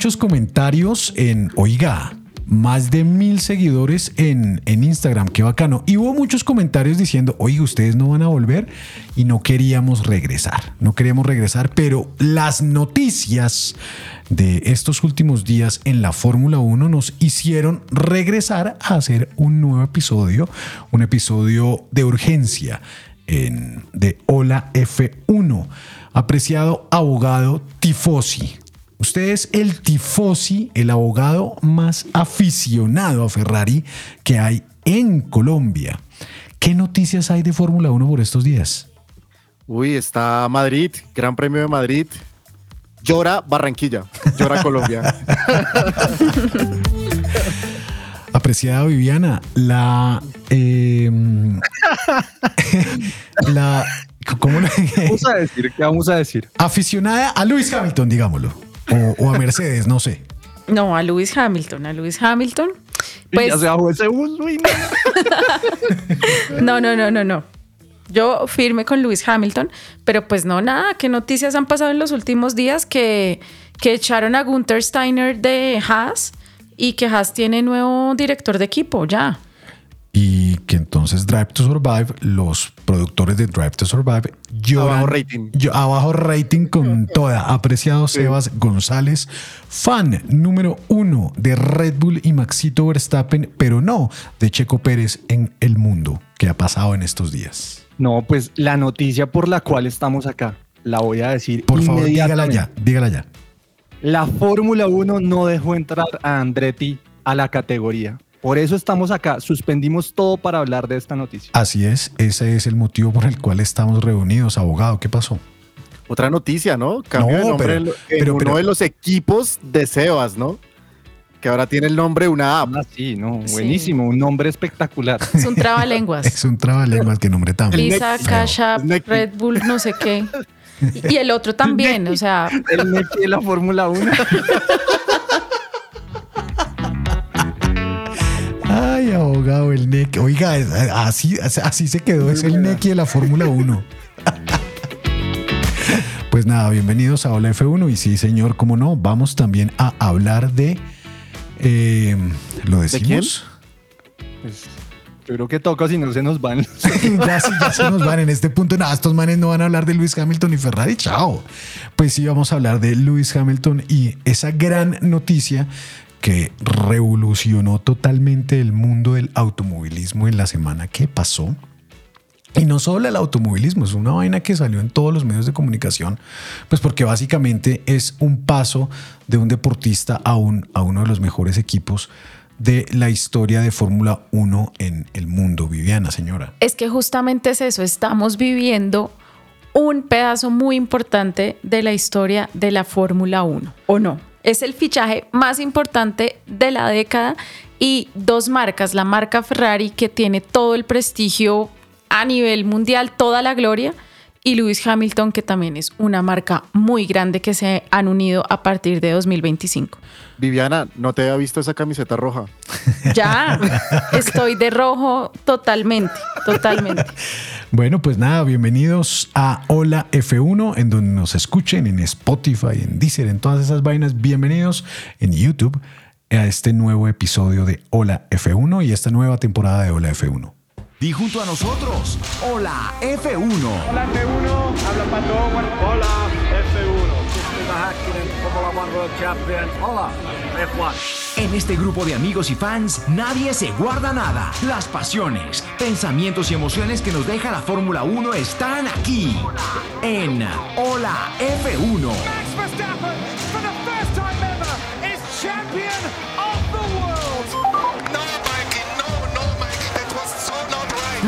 muchos comentarios en Oiga. Más de mil seguidores en, en Instagram, qué bacano. Y hubo muchos comentarios diciendo, oiga, ustedes no van a volver y no queríamos regresar. No queríamos regresar, pero las noticias de estos últimos días en la Fórmula 1 nos hicieron regresar a hacer un nuevo episodio, un episodio de urgencia en, de Hola F1. Apreciado abogado Tifosi. Usted es el tifosi, el abogado más aficionado a Ferrari que hay en Colombia. ¿Qué noticias hay de Fórmula 1 por estos días? Uy, está Madrid, Gran Premio de Madrid. Llora Barranquilla, llora Colombia. Apreciada Viviana, la. Eh, la. ¿Cómo le Vamos a decir, ¿qué vamos a decir? Aficionada a Lewis Hamilton, digámoslo. O, o a Mercedes, no sé. No, a Lewis Hamilton, a Lewis Hamilton. Pues, ya se bajó ese bus, uy, no. no, no, no, no, no. Yo firme con Lewis Hamilton, pero pues no, nada. ¿Qué noticias han pasado en los últimos días? Que, que echaron a Gunther Steiner de Haas y que Haas tiene nuevo director de equipo, ya. Y que entonces Drive to Survive, los productores de Drive to Survive, lloran. Abajo rating. Yo, abajo rating con toda. Apreciado Sebas González, fan número uno de Red Bull y Maxito Verstappen, pero no de Checo Pérez en el mundo. ¿Qué ha pasado en estos días? No, pues la noticia por la cual estamos acá, la voy a decir Por favor, dígala ya, dígala ya. La Fórmula 1 no dejó entrar a Andretti a la categoría. Por eso estamos acá. Suspendimos todo para hablar de esta noticia. Así es, ese es el motivo por el cual estamos reunidos, abogado. ¿Qué pasó? Otra noticia, ¿no? Cambio de No, nombre pero- en, en pero- uno pero- de los equipos de Sebas, ¿no? Que ahora tiene el nombre de una app. Ah, sí, no, Sí. buenísimo, un nombre espectacular. Es un trabalenguas. Es un trabalenguas que nombre tan. Visa, Cash App. Red Bull, no sé qué. Y y el otro también, o sea, El Neki de la Fórmula 1. Ay, abogado, el NEC. Oiga, así, así se quedó, es el NEC de la Fórmula 1. Pues nada, bienvenidos a Hola F1 y sí, señor, cómo no, vamos también a hablar de... eh, ¿Lo decimos? Pues, yo creo que toca si no se nos van. ya, ya se nos van en este punto. Nada, estos manes no van a hablar de Lewis Hamilton y Ferrari. Chao. Pues sí, vamos a hablar de Lewis Hamilton y esa gran noticia que revolucionó totalmente el mundo del automovilismo en la semana que pasó. Y no solo el automovilismo, es una vaina que salió en todos los medios de comunicación, pues porque básicamente es un paso de un deportista a, un, a uno de los mejores equipos de la historia de Fórmula 1 en el mundo. Viviana, señora. es que justamente es eso, estamos viviendo un pedazo muy importante de la historia de la Fórmula 1, ¿o no? Es el fichaje más importante de la década y dos marcas, la marca Ferrari que tiene todo el prestigio a nivel mundial, toda la gloria, y Lewis Hamilton que también es una marca muy grande que se han unido a partir de 2025. Viviana, no te había visto esa camiseta roja. Ya, estoy de rojo totalmente, totalmente. Bueno, pues nada, bienvenidos a Hola F1, en donde nos escuchen en Spotify, en Deezer, en todas esas vainas. Bienvenidos en YouTube a este nuevo episodio de Hola F1 y esta nueva temporada de Hola F1. Di junto a nosotros, hola F1. Hola F1, habla Pato. Hola F1. Hola F1. En este grupo de amigos y fans, nadie se guarda nada. Las pasiones, pensamientos y emociones que nos deja la Fórmula 1 están aquí. En Hola F1.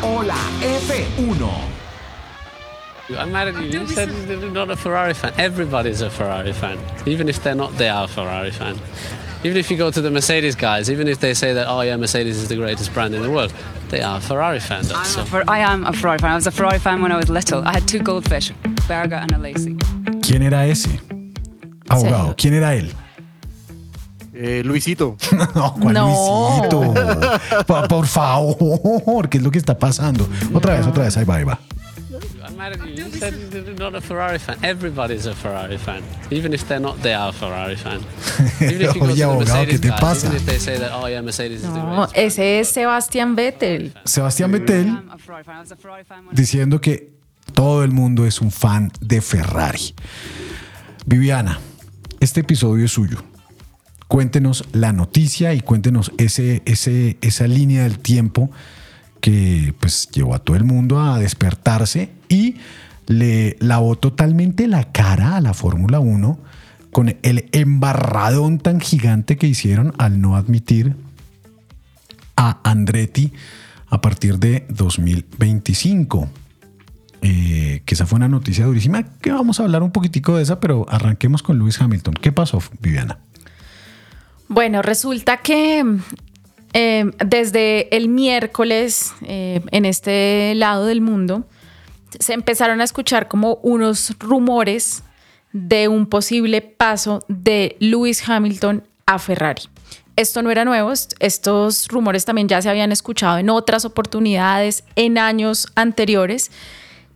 Hola F1. I'm mad at you. You said you're not a Ferrari fan. Everybody's a Ferrari fan. Even if they're not, they are a Ferrari fan. Even if you go to the Mercedes guys, even if they say that, oh yeah, Mercedes is the greatest brand in the world, they are a Ferrari fan. I'm So. a Fer- I am a Ferrari fan. I was a Ferrari fan when I was little. I had two goldfish, Berger and a Lacey. ¿Quién era ese? Abogado, Sí. ¿quién era él? Eh, Luisito. No, ¿cuál No. Luisito? Pa- por favor, ¿qué es lo que está pasando? Otra vez, otra vez, ahí va, ahí va. I'm mad at you. You said you're not a Ferrari fan. Everybody's a Ferrari fan. Even if they're not, they are a Ferrari fan. Even if you go Oye, to abogado, ¿qué te guys, pasa? even if they say that, oh yeah, Mercedes is the No, ese es Sebastián Vettel. Sebastián Vettel diciendo que todo el mundo es un fan de Ferrari. Viviana, este episodio es suyo. Cuéntenos la noticia y cuéntenos ese, ese, esa línea del tiempo que pues llevó a todo el mundo a despertarse y le lavó totalmente la cara a la Fórmula 1 con el embarradón tan gigante que hicieron al no admitir a Andretti a partir de 2025. Eh, que esa fue una noticia durísima, que vamos a hablar un poquitico de esa, pero arranquemos con Lewis Hamilton. ¿Qué pasó, Viviana? Bueno, resulta que eh, desde el miércoles eh, en este lado del mundo se empezaron a escuchar como unos rumores de un posible paso de Lewis Hamilton a Ferrari. Esto no era nuevo, est- estos rumores también ya se habían escuchado en otras oportunidades en años anteriores,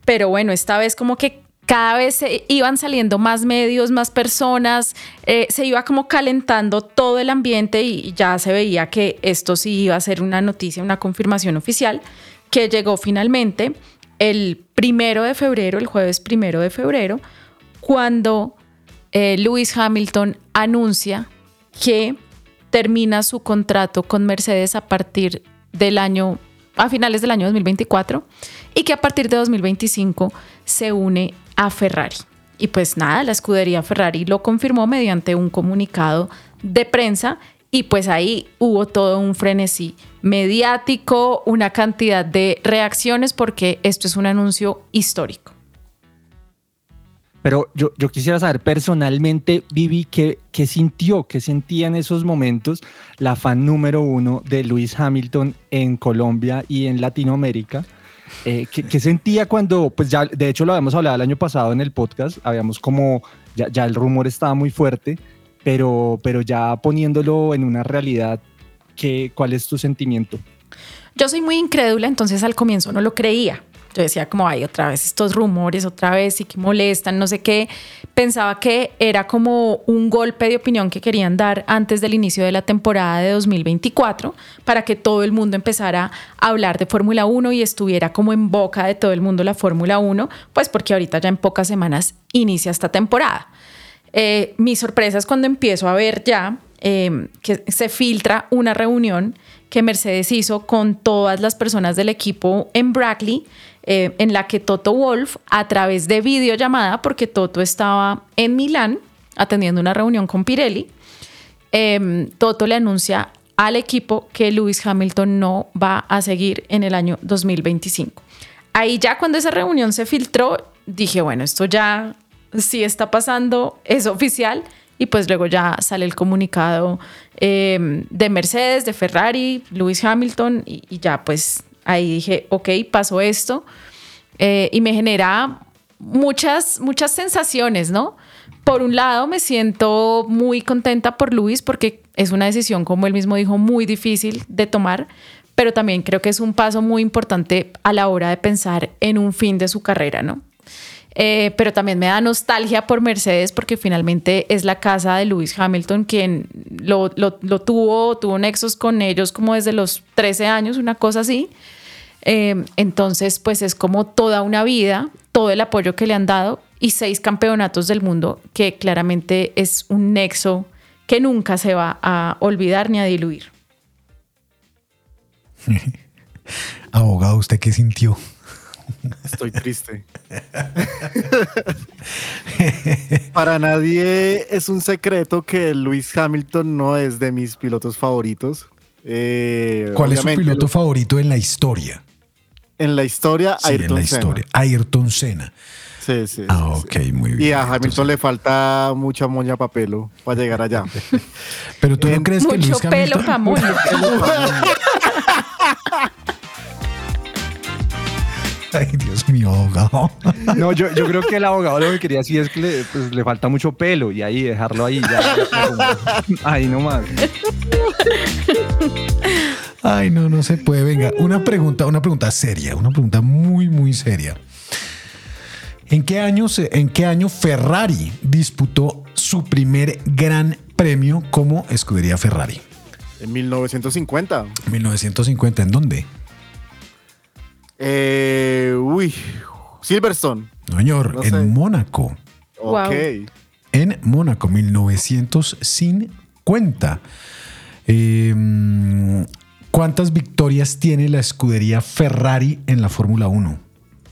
pero bueno, esta vez como que cada vez se iban saliendo más medios, más personas, eh, se iba como calentando todo el ambiente y ya se veía que esto sí iba a ser una noticia, una confirmación oficial, que llegó finalmente el primero de febrero, el jueves primero de febrero, cuando eh, Lewis Hamilton anuncia que termina su contrato con Mercedes a partir del año, a finales del año 2024, y que a partir de 2025 se une a Ferrari. Y pues nada, la escudería Ferrari lo confirmó mediante un comunicado de prensa y pues ahí hubo todo un frenesí mediático, una cantidad de reacciones porque esto es un anuncio histórico. Pero yo, yo quisiera saber personalmente, Vivi, ¿qué, qué sintió, qué sentía en esos momentos la fan número uno de Lewis Hamilton en Colombia y en Latinoamérica? Eh, ¿qué, sentía cuando, pues ya, de hecho lo habíamos hablado el año pasado en el podcast, habíamos como, ya, ya el rumor estaba muy fuerte, pero, pero ya poniéndolo en una realidad, ¿qué, ¿cuál es tu sentimiento? Yo soy muy incrédula, entonces al comienzo no lo creía. Yo decía como, ay, otra vez estos rumores, otra vez y que molestan, no sé qué. Pensaba que era como un golpe de opinión que querían dar antes del inicio de la temporada de 2024 para que todo el mundo empezara a hablar de Fórmula 1 y estuviera como en boca de todo el mundo la Fórmula 1, pues porque ahorita ya en pocas semanas inicia esta temporada. Eh, mi sorpresa es cuando empiezo a ver ya eh, que se filtra una reunión que Mercedes hizo con todas las personas del equipo en Brackley, eh, en la que Toto Wolf, a través de videollamada, porque Toto estaba en Milán atendiendo una reunión con Pirelli, eh, Toto le anuncia al equipo que Lewis Hamilton no va a seguir en el año 2025. Ahí ya cuando esa reunión se filtró, dije, bueno, esto ya sí está pasando, es oficial. Y pues luego ya sale el comunicado eh, de Mercedes, de Ferrari, Lewis Hamilton, y, ya pues ahí dije, ok, pasó esto. Eh, y me genera muchas, muchas sensaciones, ¿no? Por un lado, me siento muy contenta por Luis porque es una decisión, como él mismo dijo, muy difícil de tomar, pero también creo que es un paso muy importante a la hora de pensar en un fin de su carrera, ¿no? Eh, pero también me da nostalgia por Mercedes porque finalmente es la casa de Lewis Hamilton quien lo, lo, lo tuvo, tuvo nexos con ellos como desde los 13 años, una cosa así. Eh, entonces, pues es como toda una vida, todo el apoyo que le han dado y seis campeonatos del mundo, que claramente es un nexo que nunca se va a olvidar ni a diluir. Abogado, ¿usted qué sintió? Estoy triste. Para nadie es un secreto que Luis Hamilton no es de mis pilotos favoritos. Eh, ¿Cuál es su piloto lo, favorito en la historia? En la historia, sí, Ayrton en la Senna. historia. Ayrton Senna. Sí, sí. Ah, ok, muy bien. Y a Hamilton le falta mucha moña para pelo para llegar allá. Pero tú no crees que Mucho Luis pelo Hamilton... pa' moño. Ay, Dios mío, abogado. No, yo, yo creo que el abogado lo que quería decir es que le, pues, le falta mucho pelo y ahí dejarlo ahí ya. Ahí nomás. Ay, no, no se puede. Venga, una pregunta, una pregunta seria, una pregunta muy, muy seria. ¿En qué año, en qué año Ferrari disputó su primer gran premio como escudería Ferrari? En 1950. 1950, ¿en dónde? Eh, uy, Silverstone. No, señor, No en sé. Mónaco. Ok. En Mónaco, 1950. Eh, ¿Cuántas victorias tiene la escudería Ferrari en la Fórmula 1?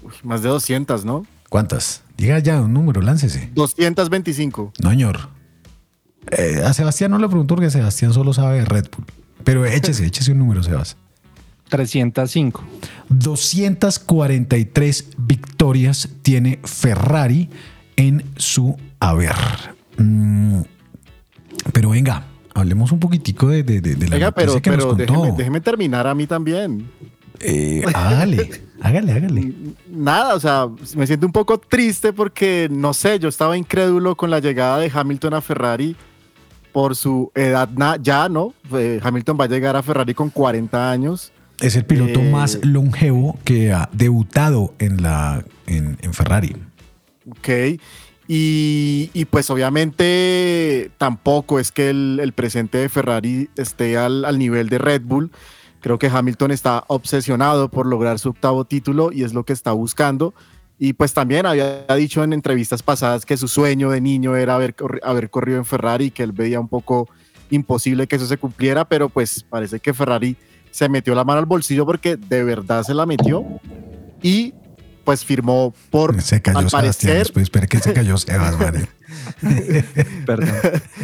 Uy, más de 200, ¿no? ¿Cuántas? Diga ya un número, láncese. 225. No, señor. Eh, a Sebastián no le pregunto porque Sebastián solo sabe de Red Bull. Pero échese, échese un número, Sebas. 305. 243 victorias tiene Ferrari en su haber. Mm, pero venga, hablemos un poquitico de, de- de- de la Venga, noticia pero, que nos pero contó. déjeme, déjeme terminar a mí también. Eh, hágale, hágale, hágale. Nada, o sea, me siento un poco triste porque, no sé, yo estaba incrédulo con la llegada de Hamilton a Ferrari por su edad ya, ¿no? Eh, Hamilton va a llegar a Ferrari con 40 años. Es el piloto Eh, más longevo que ha debutado en, la, en, en Ferrari. Ok. Y, y pues obviamente tampoco es que el, el presente de Ferrari esté al, al nivel de Red Bull. Creo que Hamilton está obsesionado por lograr su octavo título y es lo que está buscando. Y pues también había dicho en entrevistas pasadas que su sueño de niño era haber, haber corrido en Ferrari y que él veía un poco imposible que eso se cumpliera, pero pues parece que Ferrari se metió la mano al bolsillo porque de verdad se la metió y pues firmó por, Se cayó al parecer, después espere que se cayó Sebas, vale. Perdón.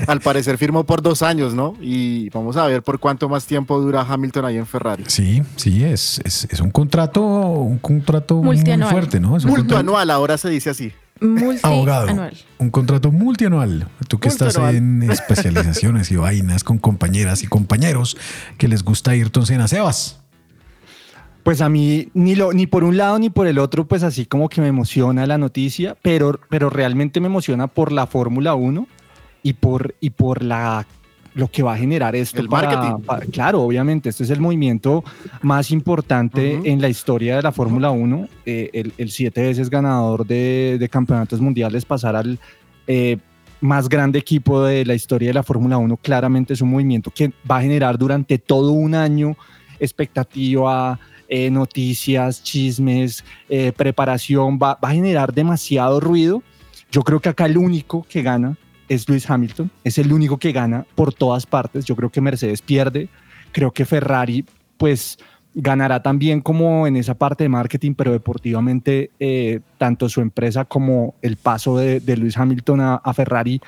al parecer firmó por dos años, ¿no? Y vamos a ver por cuánto más tiempo dura Hamilton ahí en Ferrari. Sí, sí, es, es, es un contrato, un contrato muy Multianual. fuerte, ¿no? Es un Multo contrato- anual, ahora se dice así. Abogado. Multianual. Un contrato multianual. Tú que estás en especializaciones y vainas con compañeras y compañeros que les gusta Ayrton Senna. Sebas. Pues a mí ni, lo, ni por un lado ni por el otro, pues así como que me emociona la noticia, pero, pero realmente me emociona por la Fórmula 1 y por, y por la, lo que va a generar esto. El para- marketing. para- claro, obviamente, esto es el movimiento más importante en la historia de la Fórmula 1. Eh, el, el siete veces ganador de, de campeonatos mundiales pasar al... eh, más grande equipo de la historia de la Fórmula 1, claramente es un movimiento que va a generar durante todo un año expectativa, eh, noticias, chismes, preparación, va, va a generar demasiado ruido. Yo creo que acá el único que gana es Lewis Hamilton, es el único que gana por todas partes. Yo creo que Mercedes pierde, creo que Ferrari pues ganará también como en esa parte de marketing, pero deportivamente eh, tanto su empresa como el paso de, de Lewis Hamilton a, a Ferrari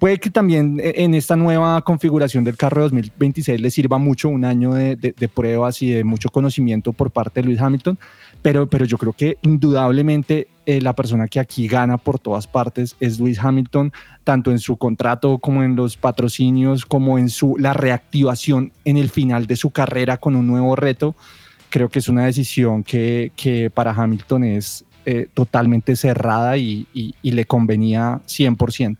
puede que también eh, en esta nueva configuración del carro 2026 le sirva mucho un año de, de- de pruebas y de mucho conocimiento por parte de Lewis Hamilton, pero, pero yo creo que indudablemente eh, la persona que aquí gana por todas partes es Lewis Hamilton, tanto en su contrato como en los patrocinios, como en su, la reactivación en el final de su carrera con un nuevo reto. Creo que es una decisión que, que para Hamilton es eh, totalmente cerrada y, y- y le convenía 100%.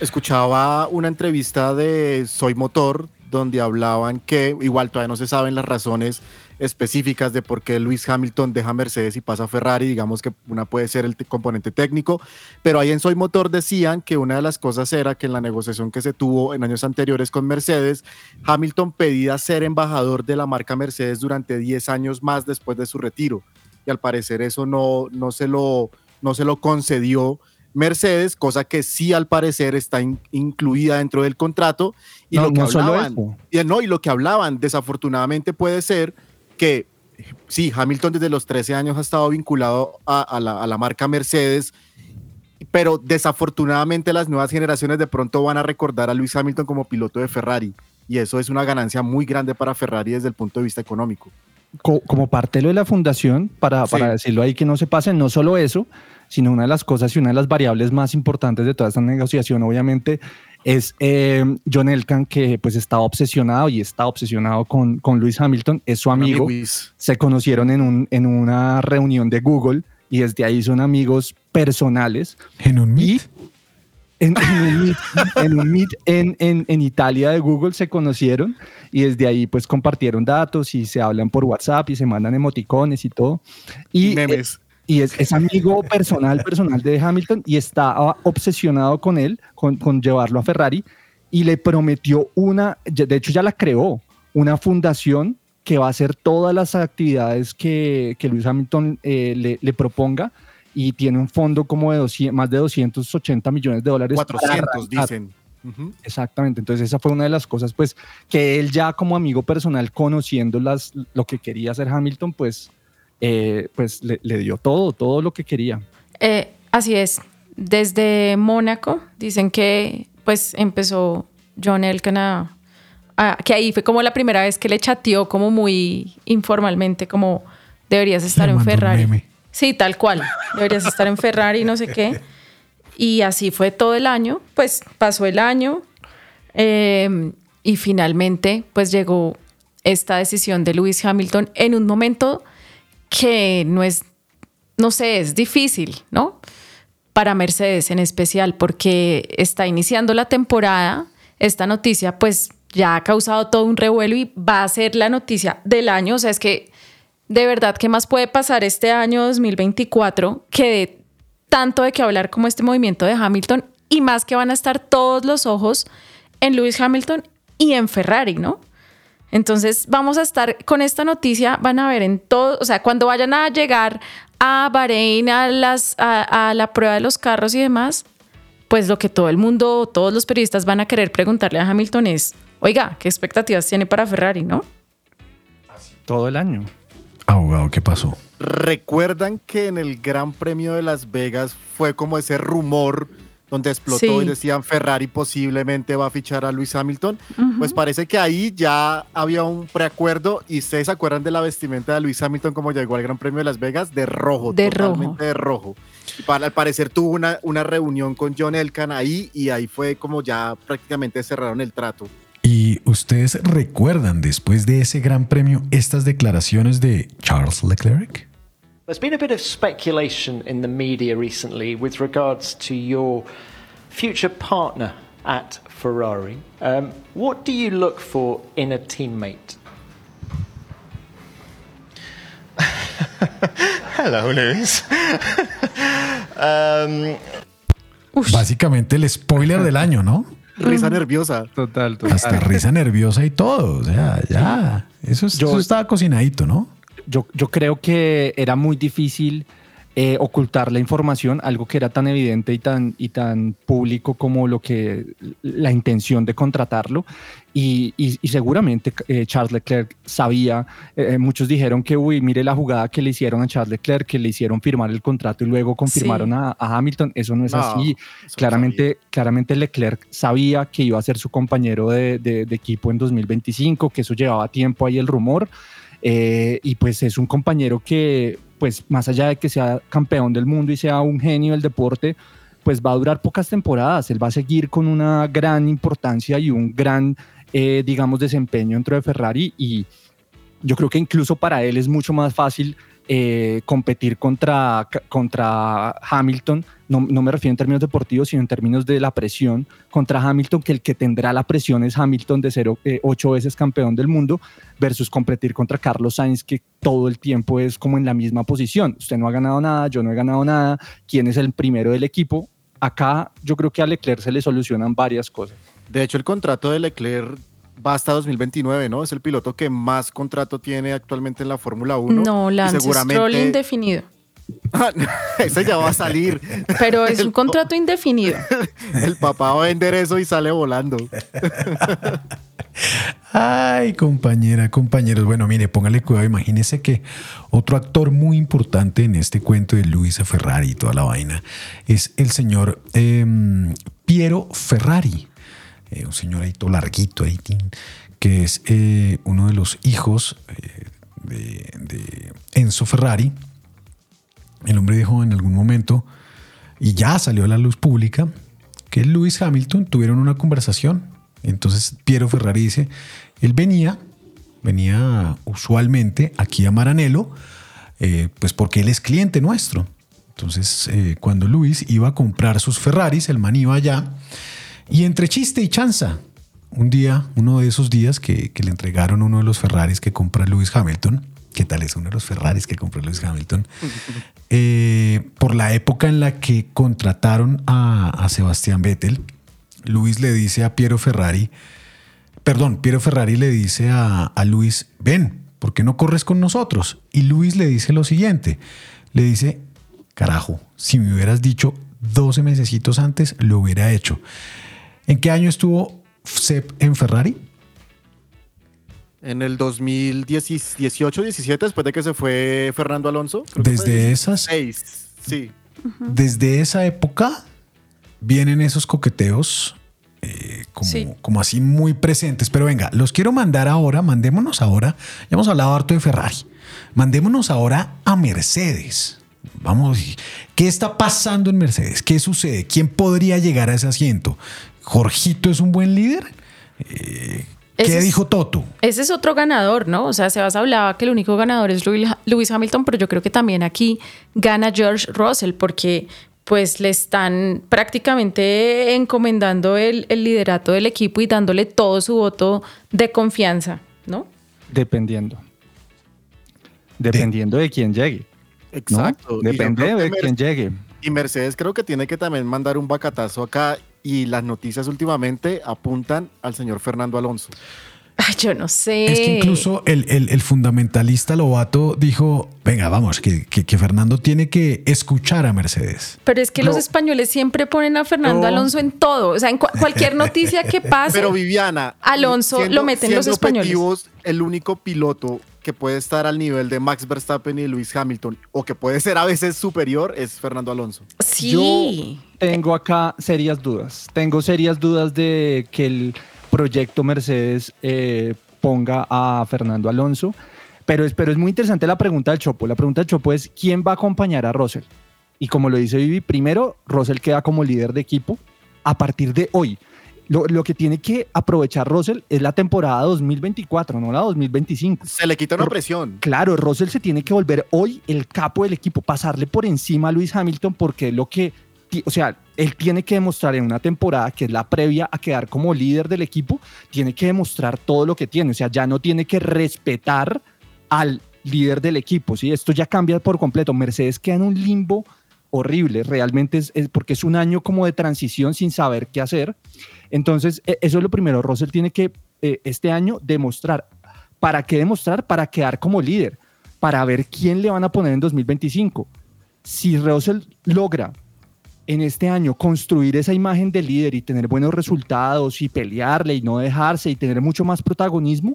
Escuchaba una entrevista de Soy Motor donde hablaban que igual todavía no se saben las razones específicas de por qué Luis Hamilton deja Mercedes y pasa a Ferrari, digamos que una puede ser el te- componente técnico, pero ahí en Soy Motor decían que una de las cosas era que en la negociación que se tuvo en años anteriores con Mercedes, Hamilton pedía ser embajador de la marca Mercedes durante 10 años más después de su retiro y al parecer eso no, no, se, lo, no se lo concedió Mercedes, cosa que sí al parecer está in- incluida dentro del contrato. Y No, lo que no hablaban, y, no, y lo que hablaban, desafortunadamente puede ser que sí, Hamilton desde los 13 años ha estado vinculado a, a la, a la marca Mercedes, pero desafortunadamente las nuevas generaciones de pronto van a recordar a Luis Hamilton como piloto de Ferrari. Y eso es una ganancia muy grande para Ferrari desde el punto de vista económico. co- como parte de la fundación, para, Sí. para decirlo ahí que no se pase, no solo eso, sino una de las cosas y una de las variables más importantes de toda esta negociación, obviamente, es eh, John Elkan, que pues está obsesionado y está obsesionado con, con Lewis Hamilton, es su amigo. Amiguis. Se conocieron en, un, en una reunión de Google y desde ahí son amigos personales. En un Y meet. en, en un meet, en, un meet en- en- en Italia de Google se conocieron y desde ahí pues compartieron datos y se hablan por WhatsApp y se mandan emoticones y todo. Y, Memes. eh, y es, es amigo personal, personal de Hamilton y está ah, obsesionado con él, con, con llevarlo a Ferrari y le prometió una, de hecho ya la creó, una fundación que va a hacer todas las actividades que, que Lewis Hamilton eh, le, le proponga y tiene un fondo como de 200 más de 280 millones de dólares. para 400 arrancar. dicen. Ujú. Exactamente, entonces esa fue una de las cosas pues que él ya como amigo personal conociendo las, lo que quería hacer Hamilton pues, eh, pues le, le dio todo, todo lo que quería. Eh, así es. Desde Mónaco dicen que pues empezó John Elkann a, a- que ahí fue como la primera vez que le chateó como muy informalmente como deberías estar Le en Ferrari. Sí, tal cual. Deberías estar en Ferrari, no sé qué. Y así fue todo el año. Pues pasó el año eh, y finalmente pues llegó esta decisión de Lewis Hamilton en un momento que no es, no sé, es difícil, ¿no? Para Mercedes en especial, porque está iniciando la temporada. Esta noticia pues ya ha causado todo un revuelo y va a ser la noticia del año. O sea, es que de verdad, ¿qué más puede pasar este año 2024 que de tanto de que hablar como este movimiento de Hamilton y más que van a estar todos los ojos en Lewis Hamilton y en Ferrari, ¿no? Entonces vamos a estar con esta noticia, van a ver en todo, o sea, cuando vayan a llegar a Bahrein, a, las, a, a la prueba de los carros y demás, pues lo que todo el mundo, todos los periodistas van a querer preguntarle a Hamilton es, oiga, ¿qué expectativas tiene para Ferrari, no? Todo el año. Abogado, ¿qué pasó? ¿Recuerdan que en el Gran Premio de Las Vegas fue como ese rumor donde explotó Sí. y decían Ferrari posiblemente va a fichar a Luis Hamilton? Pues parece que ahí ya había un preacuerdo y ustedes se acuerdan de la vestimenta de Luis Hamilton como llegó al Gran Premio de Las Vegas de rojo, De totalmente rojo. de rojo. Y para, al parecer tuvo una, una reunión con John Elkan ahí y ahí fue como ya prácticamente cerraron el trato. ¿Y ustedes recuerdan después de ese gran premio estas declaraciones de Charles Leclerc? There's been a bit of speculation in the media recently with regards to your future partner at Ferrari. Um, what do you look for in a teammate? Hello, Lewis. um, Básicamente el spoiler del año, ¿no? Risa nerviosa. Total, Hasta risa nerviosa y todo. O sea, ya. Eso, es- Yo- eso estaba cocinadito, ¿no? Yo, yo creo que era muy difícil eh, ocultar la información, algo que era tan evidente y tan, y tan público como lo que la intención de contratarlo. Y, y- y seguramente eh, Charles Leclerc sabía, eh, muchos dijeron que, uy, mire la jugada que le hicieron a Charles Leclerc, que le hicieron firmar el contrato y luego confirmaron Sí. a, a Hamilton. Eso no es No, así. eso no Claramente, claramente Leclerc sabía que iba a ser su compañero de, de- de equipo en 2025, que eso llevaba tiempo ahí el rumor. Eh, y pues es un compañero que, pues más allá de que sea campeón del mundo y sea un genio del deporte, pues va a durar pocas temporadas. Él va a seguir con una gran importancia y un gran, eh, digamos, desempeño dentro de Ferrari. Y yo creo que incluso para él es mucho más fácil eh, competir contra, contra Hamilton. No, no me refiero en términos deportivos, sino en términos de la presión contra Hamilton, que el que tendrá la presión es Hamilton de ser eh, ocho veces campeón del mundo, versus competir contra Carlos Sainz, que todo el tiempo es como en la misma posición. Usted no ha ganado nada, yo no he ganado nada, ¿quién es el primero del equipo? Acá yo creo que a Leclerc se le solucionan varias cosas. De hecho, el contrato de Leclerc va hasta 2029, ¿no? Es el piloto que más contrato tiene actualmente en la Fórmula 1. No, Lance Stroll indefinido. Ese ya va a salir. Pero es un contrato indefinido. El papá va a vender eso y sale volando. Ay, compañera, compañeros. Bueno, mire, póngale cuidado. Imagínese que otro actor muy importante en este cuento de Luisa Ferrari y toda la vaina es el señor em, Piero Ferrari. Eh, un señor ahí todo larguito, ahí, que es eh, uno de los hijos eh, de, Enzo Ferrari. El hombre dijo en algún momento, y ya salió a la luz pública, que Lewis Hamilton tuvieron una conversación. Entonces Piero Ferrari dice, él venía, venía usualmente aquí a Maranello, pues porque él es cliente nuestro. Entonces, cuando Luis iba a comprar sus Ferraris, el man iba allá, y entre chiste y chanza, un día, uno de esos días que, que le entregaron uno de los Ferraris que compra Lewis Hamilton, ¿qué tal es uno de los Ferraris que compró Lewis Hamilton? Eh, por la época en la que contrataron a, a Sebastián Vettel, Luis le dice a Piero Ferrari, perdón, Piero Ferrari le dice a, a Luis, ven, ¿por qué no corres con nosotros? Y Luis le dice lo siguiente, le dice, carajo, si me hubieras dicho 12 mesecitos antes, lo hubiera hecho. ¿En qué año estuvo Sepp en Ferrari? En el 2018-17, después de que se fue Fernando Alonso. creo que fue Desde esas, 16, sí. desde esa época vienen esos coqueteos eh, como, Sí. como así muy presentes. Pero venga, los quiero mandar ahora, mandémonos ahora. Ya hemos hablado harto de Ferrari. Mandémonos ahora a Mercedes. Vamos, ¿qué está pasando en Mercedes? ¿Qué sucede? ¿Quién podría llegar a ese asiento? ¿Jorgito es un buen líder? Eh, ¿Qué es- dijo Toto? Ese es otro ganador, ¿no? O sea, Sebas hablaba que el único ganador es Lewis Hamilton, pero yo creo que también aquí gana George Russell porque pues le están prácticamente encomendando el, el liderato del equipo y dándole todo su voto de confianza, ¿no? Dependiendo. Dependiendo de, quién llegue. ¿no? Exacto. Yo Depende de quién llegue. Y Mercedes creo que tiene que también mandar un bacatazo acá y las noticias últimamente apuntan al señor Fernando Alonso. Ay, yo no sé. Es que incluso el, el- el fundamentalista Lobato dijo, venga, vamos, que, que- que Fernando tiene que escuchar a Mercedes. Pero es que los españoles siempre ponen a Fernando No. Alonso en todo. O sea, en cua- cualquier noticia que pase. Pero Viviana, Alonso lo meten los siendo españoles. el único piloto que puede estar al nivel de Max Verstappen y Lewis Hamilton o que puede ser a veces superior es Fernando Alonso. sí. Yo tengo acá serias dudas. Tengo serias dudas de que el proyecto Mercedes eh, ponga a Fernando Alonso. Pero es, pero es muy interesante la pregunta del Chopo. La pregunta del Chopo es: ¿quién va a acompañar a Russell? Y como lo dice Vivi, primero, Russell queda como líder de equipo a partir de hoy. Lo, lo que tiene que aprovechar Russell es la temporada 2024, no la 2025. Se le quita una presión. Claro, Russell se tiene que volver hoy el capo del equipo, pasarle por encima a Luis Hamilton porque es lo que, o sea, él tiene que demostrar en una temporada que es la previa a quedar como líder del equipo, tiene que demostrar todo lo que tiene, o sea, ya no tiene que respetar al líder del equipo, ¿sí? Esto ya cambia por completo. Mercedes queda en un limbo horrible, realmente es, es porque es un año como de transición sin saber qué hacer. Entonces, e- eso es lo primero. Russell tiene que eh, este año demostrar. ¿Para qué demostrar? Para quedar como líder, para ver quién le van a poner en 2025. Si Russell logra en este año construir esa imagen de líder y tener buenos resultados y pelearle y no dejarse y tener mucho más protagonismo,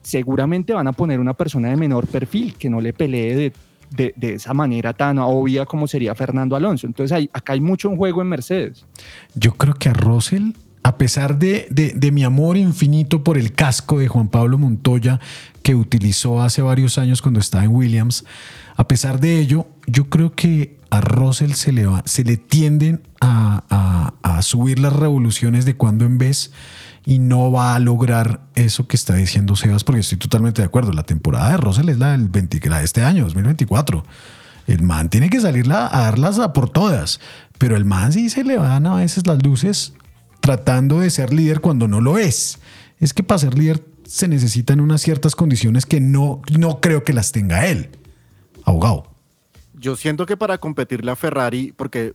seguramente van a poner una persona de menor perfil que no le pelee de, esa manera tan obvia como sería Fernando Alonso. Entonces acá hay mucho en juego en Mercedes. Yo creo que a Russell, a pesar de, de- mi amor infinito por el casco de Juan Pablo Montoya que utilizó hace varios años cuando estaba en Williams, a pesar de ello, yo creo que a Russell se le, se le tienden a, a- subir las revoluciones de cuando en vez y no va a lograr eso que está diciendo Sebas, porque estoy totalmente de acuerdo. La temporada de Russell es la del 20 la de este año, 2024. El man tiene que salir a darlas a por todas, pero el man sí se le van a veces las luces tratando de ser líder cuando no lo es. Es que para ser líder se necesitan unas ciertas condiciones que no, no creo que las tenga él. Abogado. Yo siento que para competirle a Ferrari, porque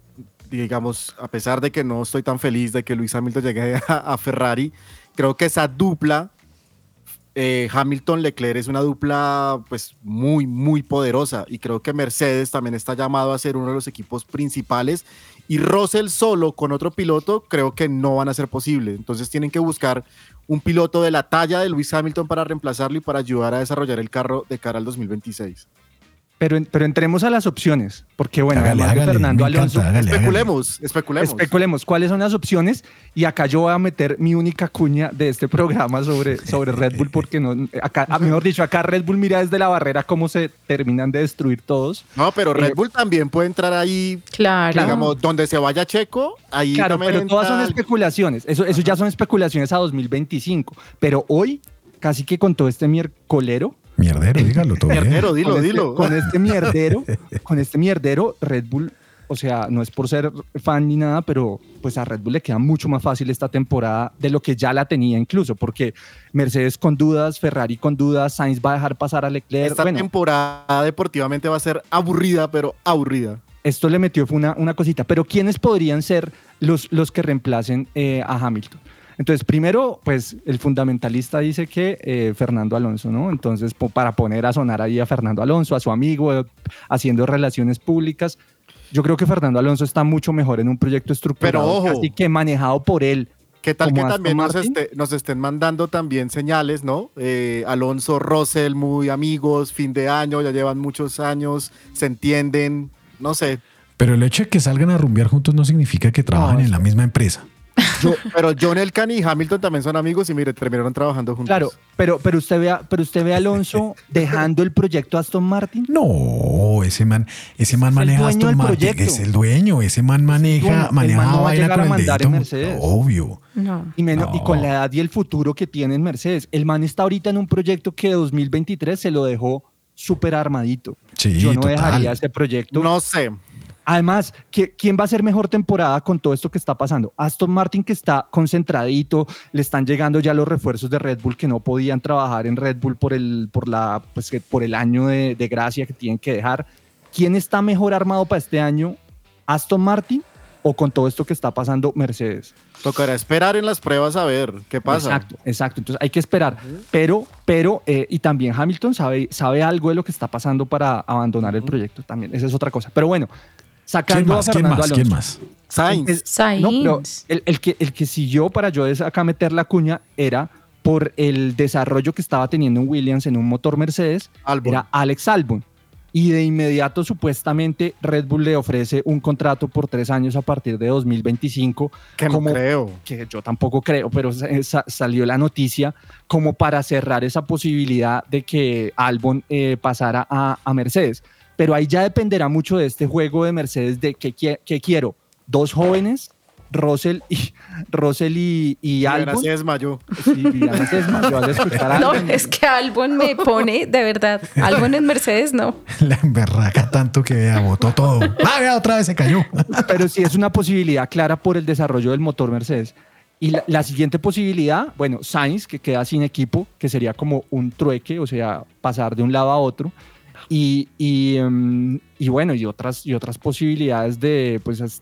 digamos, a pesar de que no estoy tan feliz de que Luis Hamilton llegue a, a Ferrari, creo que esa dupla eh, Hamilton-Leclerc es una dupla pues muy, muy poderosa y creo que Mercedes también está llamado a ser uno de los equipos principales y Russell solo con otro piloto creo que no van a ser posible. Entonces tienen que buscar un piloto de la talla de Luis Hamilton para reemplazarlo y para ayudar a desarrollar el carro de cara al 2026. Pero, pero entremos a las opciones, porque bueno, Hágale, hágale, Fernando encanta, Alonso, hágale, hágale. Especulemos, especulemos. especulemos cuáles son las opciones y acá yo voy a meter mi única cuña de este programa sobre, sobre Red Bull, porque no, acá, ah, mejor dicho, acá Red Bull mira desde la barrera cómo se terminan de destruir todos. No, pero Red Eh, Bull también puede entrar ahí, Claro. digamos, donde se vaya Checo, ahí Claro, también pero todas son entra- especulaciones. Eso, eso ya son especulaciones a 2025. Pero hoy, casi que con todo este miércolero, Mierdero, dígalo todo bien. Mierdero, dilo, con este- dilo. Con este mierdero, con este mierdero, Red Bull, o sea, no es por ser fan ni nada, pero pues a Red Bull le queda mucho más fácil esta temporada de lo que ya la tenía incluso, porque Mercedes con dudas, Ferrari con dudas, Sainz va a dejar pasar a Leclerc. Esta bueno, temporada deportivamente va a ser aburrida, pero aburrida. esto le metió fue una, una cosita. Pero ¿quiénes podrían ser los, los que reemplacen eh, a Hamilton? Entonces, primero, pues el fundamentalista dice que eh, Fernando Alonso, ¿no? Entonces, po- para poner a sonar ahí a Fernando Alonso, a su amigo, eh, haciendo relaciones públicas, yo creo que Fernando Alonso está mucho mejor en un proyecto estructurado, así que manejado por él. ¿Qué tal que Aston también nos, esté- nos estén mandando también señales, ¿no? Eh, Alonso, Russell, muy amigos, fin de año, ya llevan muchos años, se entienden, no sé. Pero el hecho de que salgan a rumbear juntos no significa que trabajen en la misma empresa. Yo- pero John Elkan y Hamilton también son amigos y mire, terminaron trabajando juntos. Claro, pero, pero, usted ve a, pero usted ve a Alonso dejando el proyecto Aston Martin. No, ese man, ese man Es maneja Aston Martin, proyecto. es el dueño, ese man maneja, maneja man no va a vaina llegar con a el mandar en Mercedes. obvio. No. Y, menos- y No. con la edad y el futuro que tiene en Mercedes. El man está ahorita en un proyecto que 2023 se lo dejó súper armadito. Sí, Yo no total. dejaría ese proyecto. No sé. Además, ¿qui- ¿quién va a ser mejor temporada con todo esto que está pasando? Aston Martin que está concentradito, le están llegando ya los refuerzos de Red Bull que no podían trabajar en Red Bull por el, por la, pues, que- por el año de, de gracia que tienen que dejar. ¿Quién está mejor armado para este año? ¿Aston Martin o con todo esto que está pasando Mercedes? Tocará esperar en las pruebas a ver qué pasa. Exacto, exacto. Entonces hay que esperar. Pero, pero, eh, y también Hamilton sabe, sabe algo de lo que está pasando para abandonar el proyecto también. Esa es otra cosa. Pero bueno, sacando ¿Quién más? a ¿Quién Fernando más? Alonso. ¿Quién más? Sainz. Sainz. No, pero el, el que, el que siguió para yo acá meter la cuña era por el desarrollo que estaba teniendo en Williams en un motor Mercedes, Albon. era Alex Albon. Y de inmediato, supuestamente, Red Bull le ofrece un contrato por tres años a partir de 2025. Que no creo. Que yo tampoco creo, pero sa- sa- salió la noticia como para cerrar esa posibilidad de que Albon eh, pasara a, a Mercedes. Pero ahí ya dependerá mucho de este juego de Mercedes de que, que quiero dos jóvenes, Russell y, Russell y, y Albon. se desmayó. Sí, se desmayó al escuchar a No, Albon. es que Albon me pone, de verdad, Albon en Mercedes no. La emberraca tanto que vea, botó todo. ¡Ah, vea, otra vez se cayó! pero sí es una posibilidad clara por el desarrollo del motor Mercedes. Y la, la siguiente posibilidad, bueno, Sainz, que queda sin equipo, que sería como un trueque, o sea, pasar de un lado a otro. Y, y, em, y bueno, y otras, y otras posibilidades de, pues, as-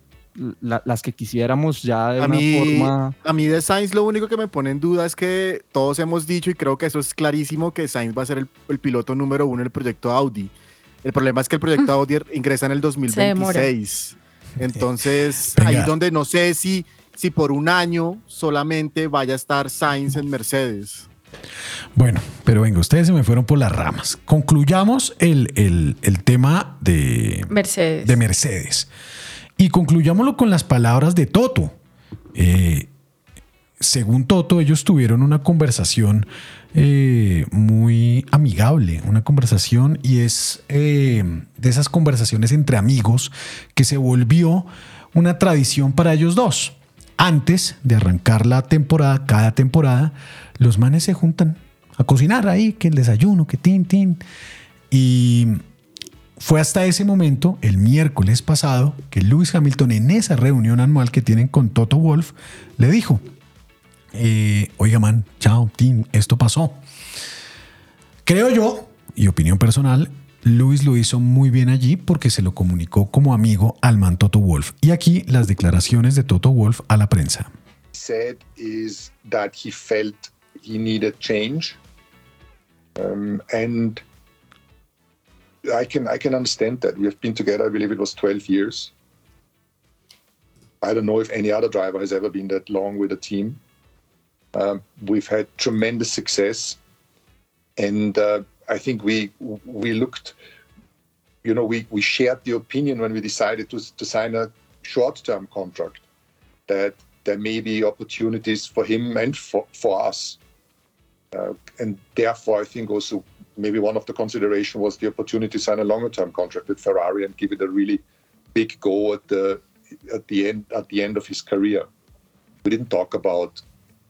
la- las que quisiéramos ya de A una mí, forma... a mí de Sainz lo único que me pone en duda es que todos hemos dicho y creo que eso es clarísimo que Sainz va a ser el, el piloto número uno en el proyecto Audi. El problema es que el proyecto Audi ingresa en el demora. 2026. Entonces, Venga. ahí es donde no sé si, si por un año solamente vaya a estar Sainz en Mercedes. Bueno, pero venga, ustedes se me fueron por las ramas. Concluyamos el, el- el tema de, Mercedes. de Mercedes. Y concluyámoslo con las palabras de Toto. Eh, según Toto, ellos tuvieron una conversación eh, muy amigable, una conversación y es eh, de esas conversaciones entre amigos que se volvió una tradición para ellos dos. Antes de arrancar la temporada, cada temporada, los manes se juntan a cocinar ahí, que el desayuno, que tin, tin. Y fue hasta ese momento, el miércoles pasado, que Lewis Hamilton en esa reunión anual que tienen con Toto Wolf le dijo, eh, oiga man, chao, Tim, esto pasó. Creo yo, y opinión personal, Lewis lo hizo muy bien allí porque se lo comunicó como amigo al man Toto Wolf. Y aquí las declaraciones de Toto Wolf a la prensa. He needed change, um, and I can I can understand that. We have been together. I believe it was 12 years. I don't know if any other driver has ever been that long with a team. Um, we've had tremendous success, and uh, I think we we looked you know, we, we shared the opinion when we decided to, to sign a short term contract that there may be opportunities for him and for, for us. Uh, and therefore, I think also maybe one of the consideration was the opportunity to sign a longer term contract with Ferrari and give it a really big go at the at the end at the end of his career. We didn't talk about,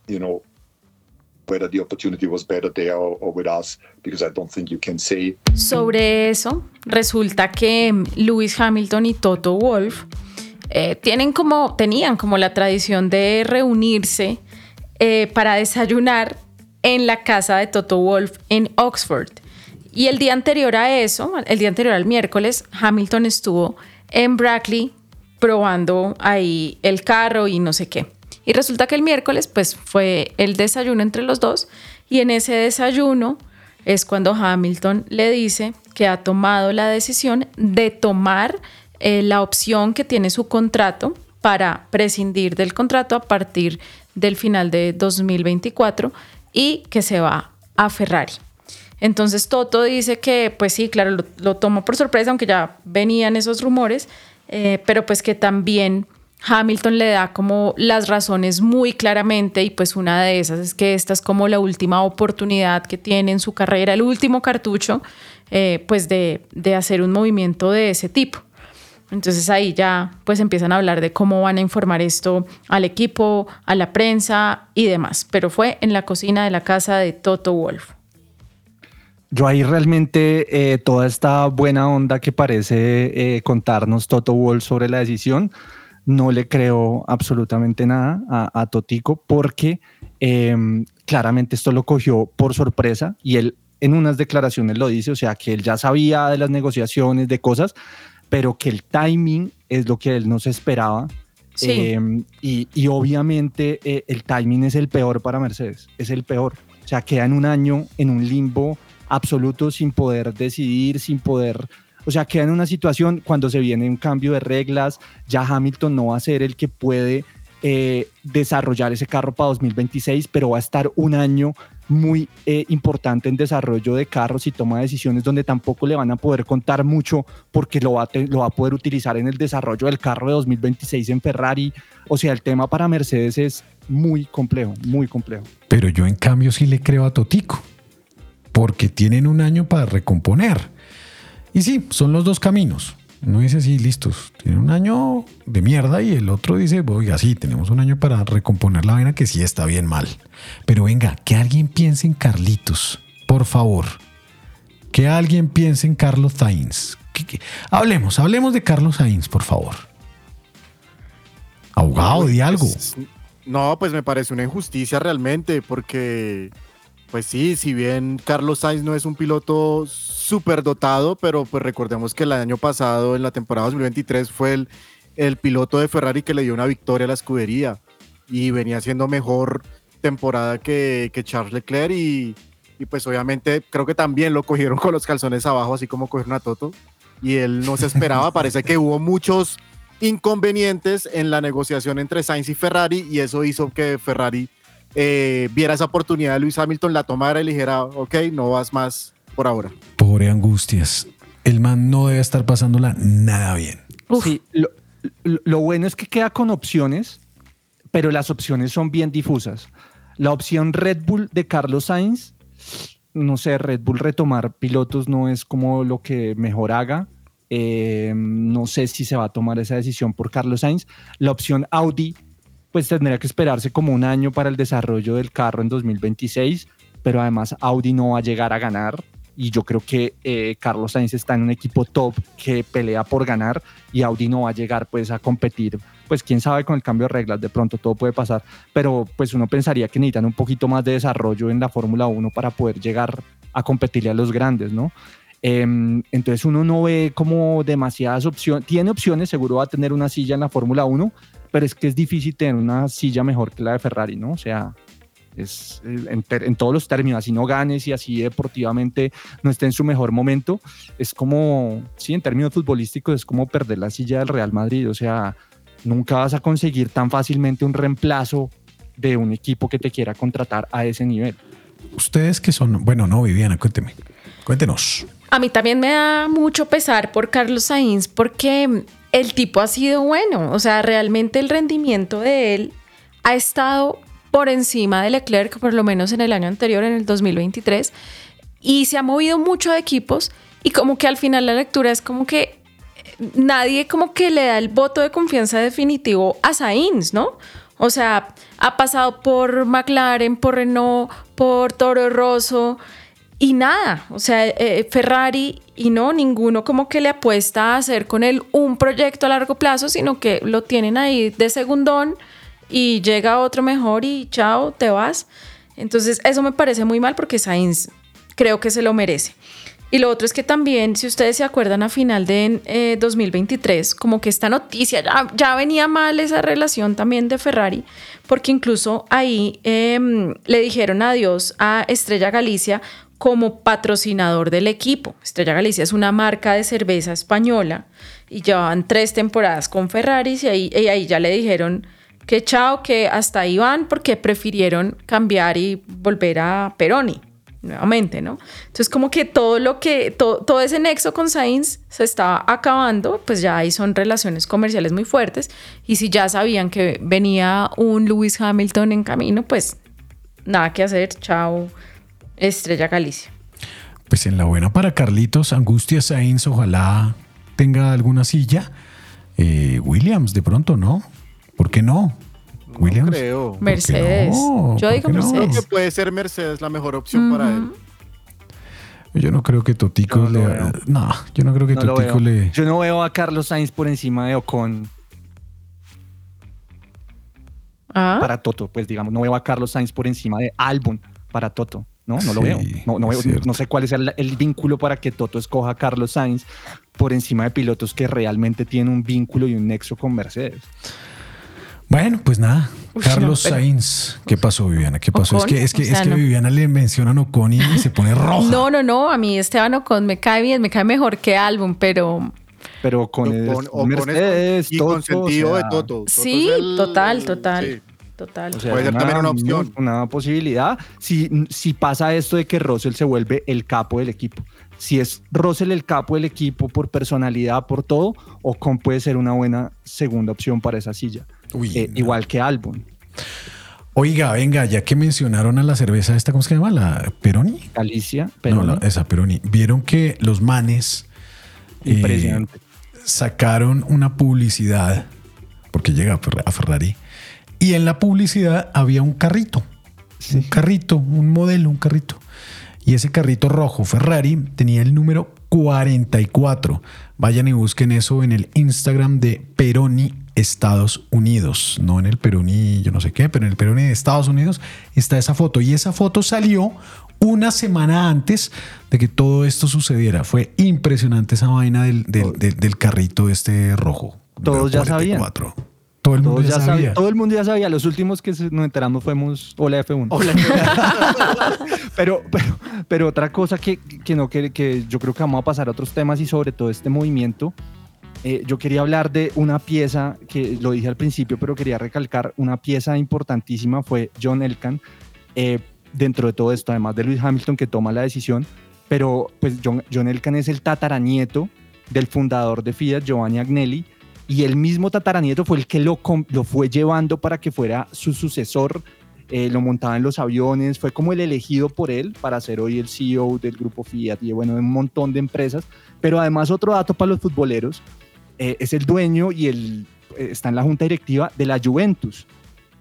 you know, whether the opportunity was better there or, or with us, because I don't think you can say. Sobre eso, resulta que Lewis Hamilton y Toto Wolff eh, tienen como, tenían como la tradición de reunirse eh, para desayunar en la casa de Toto Wolff en Oxford. Y el día anterior a eso, el día anterior al miércoles, Hamilton estuvo en Brackley probando ahí el carro y no sé qué. Y resulta que el miércoles pues fue el desayuno entre los dos y en ese desayuno es cuando Hamilton le dice que ha tomado la decisión de tomar eh, la opción que tiene su contrato para prescindir del contrato a partir del final de 2024 y que se va a Ferrari. Entonces Toto dice que, pues sí, claro, lo, lo tomó por sorpresa, aunque ya venían esos rumores, eh, pero pues que también Hamilton le da como las razones muy claramente y pues una de esas es que esta es como la última oportunidad que tiene en su carrera, el último cartucho, eh, pues de, de hacer un movimiento de ese tipo. Entonces ahí ya pues empiezan a hablar de cómo van a informar esto al equipo, a la prensa y demás. Pero fue en la cocina de la casa de Toto Wolf. Yo ahí realmente eh, toda esta buena onda que parece eh, contarnos Toto Wolf sobre la decisión, no le creo absolutamente nada a, a Totico porque eh, claramente esto lo cogió por sorpresa y él en unas declaraciones lo dice, o sea que él ya sabía de las negociaciones, de cosas, pero que el timing es lo que él no se esperaba. Sí. Eh, y, y, obviamente eh, el timing es el peor para Mercedes, es el peor. O sea, queda en un año en un limbo absoluto sin poder decidir, sin poder... O sea, queda en una situación cuando se viene un cambio de reglas, ya Hamilton no va a ser el que puede eh, desarrollar ese carro para 2026, pero va a estar un año muy eh, importante en desarrollo de carros y toma de decisiones donde tampoco le van a poder contar mucho porque lo va, lo va a poder utilizar en el desarrollo del carro de 2026 en Ferrari. O sea, el tema para Mercedes es muy complejo, muy complejo. Pero yo en cambio sí le creo a Totico, porque tienen un año para recomponer. Y sí, son los dos caminos. Uno dice, sí, listos, tiene un año de mierda y el otro dice, oiga, sí, tenemos un año para recomponer la vaina que sí está bien mal. Pero venga, que alguien piense en Carlitos, por favor. Que alguien piense en Carlos Sainz. Hablemos, hablemos de Carlos Sainz, por favor. Abogado, di algo. No, pues me parece una injusticia realmente, porque, pues sí, si bien Carlos Sainz no es un piloto súper dotado, pero pues recordemos que el año pasado, en la temporada 2023, fue el, piloto de Ferrari que le dio una victoria a la escudería y venía siendo mejor temporada que, que Charles Leclerc y, y, pues obviamente creo que también lo cogieron con los calzones abajo, así como cogieron a Toto y él no se esperaba, parece que hubo muchos inconvenientes en la negociación entre Sainz y Ferrari y eso hizo que Ferrari eh, viera esa oportunidad de Luis Hamilton, la tomara y le dijera, ok, no vas más por ahora. Pobre Angustias. El man no debe estar pasándola nada bien. Uf. Sí, lo, lo, bueno es que queda con opciones, pero las opciones son bien difusas. La opción Red Bull de Carlos Sainz, no sé, Red Bull retomar pilotos no es como lo que mejor haga. Eh, no sé si se va a tomar esa decisión por Carlos Sainz. La opción Audi, pues tendría que esperarse como un año para el desarrollo del carro en 2026, pero además Audi no va a llegar a ganar. Y yo creo que eh, Carlos Sainz está en un equipo top que pelea por ganar y Audi no va a llegar pues a competir pues quién sabe con el cambio de reglas de pronto todo puede pasar pero pues uno pensaría que necesitan un poquito más de desarrollo en la Fórmula 1 para poder llegar a competirle a los grandes no eh, entonces uno no ve como demasiadas opciones tiene opciones seguro va a tener una silla en la Fórmula 1 pero es que es difícil tener una silla mejor que la de Ferrari no o sea es en, en, todos los términos, así no ganes y así deportivamente no esté en su mejor momento, es como, sí, en términos futbolísticos es como perder la silla del Real Madrid, o sea, nunca vas a conseguir tan fácilmente un reemplazo de un equipo que te quiera contratar a ese nivel. Ustedes que son, bueno, no, Viviana, cuénteme. Cuéntenos. A mí también me da mucho pesar por Carlos Sainz porque el tipo ha sido bueno. O sea, realmente el rendimiento de él ha estado por encima de Leclerc, por lo menos en el año anterior, en el 2023, y se ha movido mucho de equipos y como que al final la lectura es como que nadie como que le da el voto de confianza definitivo a Sainz, ¿no? O sea, ha pasado por McLaren, por Renault, por Toro Rosso y nada. O sea, eh, Ferrari y no, ninguno como que le apuesta a hacer con él un proyecto a largo plazo, sino que lo tienen ahí de segundón y llega otro mejor y chao, te vas. Entonces, eso me parece muy mal porque Sainz creo que se lo merece. Y lo otro es que también, si ustedes se acuerdan a final de eh, 2023, como que esta noticia, ya, ya, venía mal esa relación también de Ferrari, porque incluso ahí eh, le dijeron adiós a Estrella Galicia como patrocinador del equipo. Estrella Galicia es una marca de cerveza española y llevaban tres temporadas con Ferrari y ahí, ya le dijeron que chao, que hasta ahí van porque prefirieron cambiar y volver a Peroni nuevamente, ¿no? Entonces como que todo lo que, todo, ese nexo con Sainz se estaba acabando, pues ya ahí son relaciones comerciales muy fuertes y si ya sabían que venía un Lewis Hamilton en camino, pues nada que hacer, chao, Estrella Galicia. Pues en la buena para Carlitos, Angustia Sainz, ojalá tenga alguna silla. Eh, Williams, de pronto, ¿no? ¿Por qué no? Williams. No creo. Mercedes. No? Yo digo. Mercedes. Creo que puede ser Mercedes la mejor opción para él. Yo no creo que Totico no le. veo. No, yo no creo que No Totico le. Yo no veo a Carlos Sainz por encima de Ocon Ah, para Toto, pues digamos, no veo a Carlos Sainz por encima de Albon para Toto. No, no lo Sí, veo. No, no, veo- no sé cuál es el, el vínculo para que Toto escoja a Carlos Sainz por encima de pilotos que realmente tienen un vínculo y un nexo con Mercedes. Bueno, pues nada. Carlos no, pero- Sainz. ¿Qué pasó, Viviana? ¿Qué pasó? Ocon, es que, es que, o sea, es que no. Viviana le mencionan Ocon y se pone roja. no, no, no, a mí Esteban Ocon me cae bien, me cae mejor que Albon, pero Pero con Ocon- el Ocon es con- Mercedes, y Toto, consentido o de Toto. Toto sí, el- total, total, sí. Total. O sea, Puede ser también una opción. Una posibilidad. Si, si pasa esto de que Russell se vuelve el capo del equipo. Si es Russell el capo del equipo por personalidad, por todo, Ocon puede ser una buena segunda opción para esa silla. Uy, Eh, no. Igual que Albon. Oiga, venga, ya que mencionaron a la cerveza esta, ¿cómo se llama? ¿La Peroni? Galicia, pero no, la- esa Peroni. Vieron que los manes eh, sacaron una publicidad, porque llega a Ferrari, y en la publicidad había un carrito, un carrito, un modelo, un carrito. Y ese carrito rojo Ferrari tenía el número 44. Vayan y busquen eso en el Instagram de Peroni Estados Unidos. No en el Peroni, yo no sé qué, pero en el Peroni de Estados Unidos está esa foto. Y esa foto salió una semana antes de que todo esto sucediera. Fue impresionante esa vaina del, del- del- del carrito este rojo. Todos ya sabían. 44. Todo el mundo ya sabía. sabía- todo el mundo ya sabía. Los últimos que nos enteramos fuimos Hola F1. pero, pero, pero otra cosa que, que no que, que yo creo que vamos a pasar a otros temas y sobre todo este movimiento. eh, yo quería hablar de una pieza que lo dije al principio, pero quería recalcar una pieza importantísima fue John Elkan eh, dentro de todo esto, además de Lewis Hamilton que toma la decisión, pero pues John, John Elkan es el tataranieto del fundador de Fiat, Giovanni Agnelli, y el mismo tataranieto fue el que lo, lo fue llevando para que fuera su sucesor, eh, lo montaba en los aviones, fue como el elegido por él para ser hoy el CEO del grupo Fiat y bueno, un montón de empresas, pero además otro dato para los futboleros, eh, es el dueño y el, eh, está en la junta directiva de la Juventus.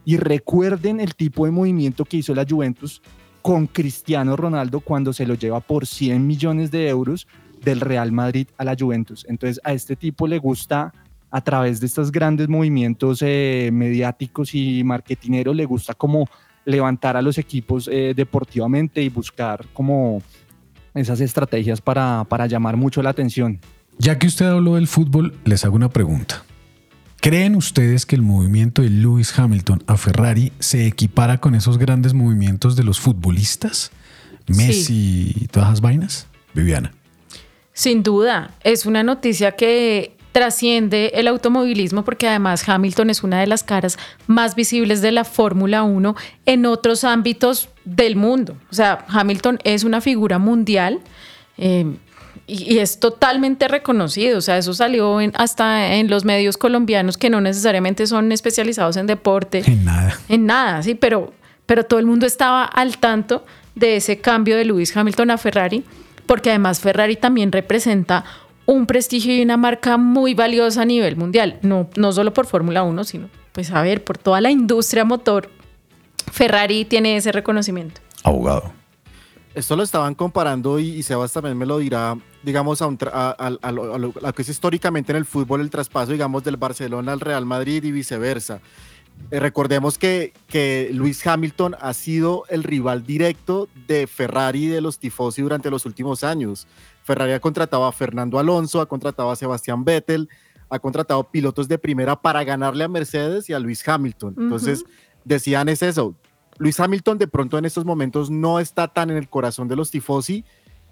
Y recuerden el tipo de movimiento que hizo la Juventus con Cristiano Ronaldo cuando se lo lleva por 100 millones de euros del Real Madrid a la Juventus. Entonces a este tipo le gusta a través de estos grandes movimientos eh, mediáticos y marketineros, le gusta como levantar a los equipos eh, deportivamente y buscar como esas estrategias para, para llamar mucho la atención. Ya que usted habló del fútbol, les hago una pregunta. ¿Creen ustedes que el movimiento de Lewis Hamilton a Ferrari se equipara con esos grandes movimientos de los futbolistas? Messi y todas esas vainas. Viviana. Sin duda, es una noticia que trasciende el automovilismo porque además Hamilton es una de las caras más visibles de la Fórmula 1 en otros ámbitos del mundo. O sea, Hamilton es una figura mundial. Eh, y, es totalmente reconocido, o sea, eso salió en- hasta en los medios colombianos que no necesariamente son especializados en deporte. En nada. En nada, sí, pero, pero todo el mundo estaba al tanto de ese cambio de Lewis Hamilton a Ferrari, porque además Ferrari también representa un prestigio y una marca muy valiosa a nivel mundial, no, no solo por Fórmula 1, sino, pues a ver, por toda la industria motor, Ferrari tiene ese reconocimiento. Abogado. Esto lo estaban comparando y, y Sebas también me lo dirá, digamos, a, un tra- a- a- a lo, a lo- a lo que es históricamente en el fútbol el traspaso, digamos, del Barcelona al Real Madrid y viceversa. Eh, recordemos que, que Luis Hamilton ha sido el rival directo de Ferrari y de los tifosi durante los últimos años. Ferrari ha contratado a Fernando Alonso, ha contratado a Sebastián Vettel, ha contratado pilotos de primera para ganarle a Mercedes y a Luis Hamilton. Entonces, decían es eso. Luis Hamilton de pronto en estos momentos no está tan en el corazón de los tifosi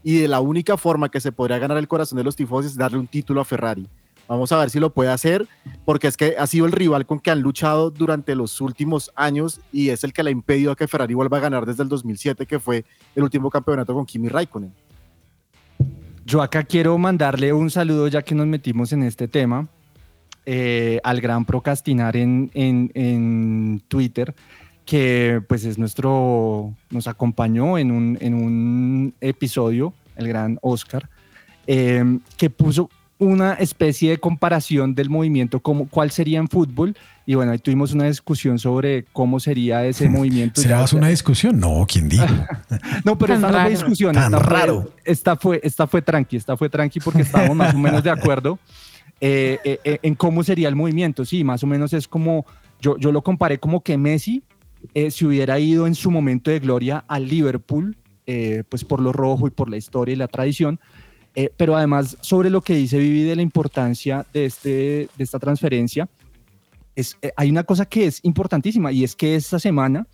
y de la única forma que se podría ganar el corazón de los tifosi es darle un título a Ferrari. Vamos a ver si lo puede hacer, porque es que ha sido el rival con que han luchado durante los últimos años y es el que le ha impedido a que Ferrari vuelva a ganar desde el 2007, que fue el último campeonato con Kimi Raikkonen. Yo acá quiero mandarle un saludo ya que nos metimos en este tema eh, al gran procrastinar en, en- en Twitter que pues es nuestro, nos acompañó en un, en un episodio, el gran Oscar, eh, que puso una especie de comparación del movimiento, como, cuál sería en fútbol, y bueno, ahí tuvimos una discusión sobre cómo sería ese movimiento. ¿Será Ya- una discusión? No, ¿quién dijo? no, pero Tan esta no raro. fue discusión. Tan esta fue- raro. esta, fue, esta fue tranqui, esta fue tranqui porque estábamos más o menos de acuerdo eh, eh, eh, en cómo sería el movimiento. Sí, más o menos es como, yo, yo lo comparé como que Messi eh, se hubiera ido en su momento de gloria al Liverpool, eh, pues por lo rojo y por la historia y la tradición. Eh, pero además, sobre lo que dice Vivi de la importancia de, este, de esta transferencia, es, eh, hay una cosa que es importantísima y es que esta semana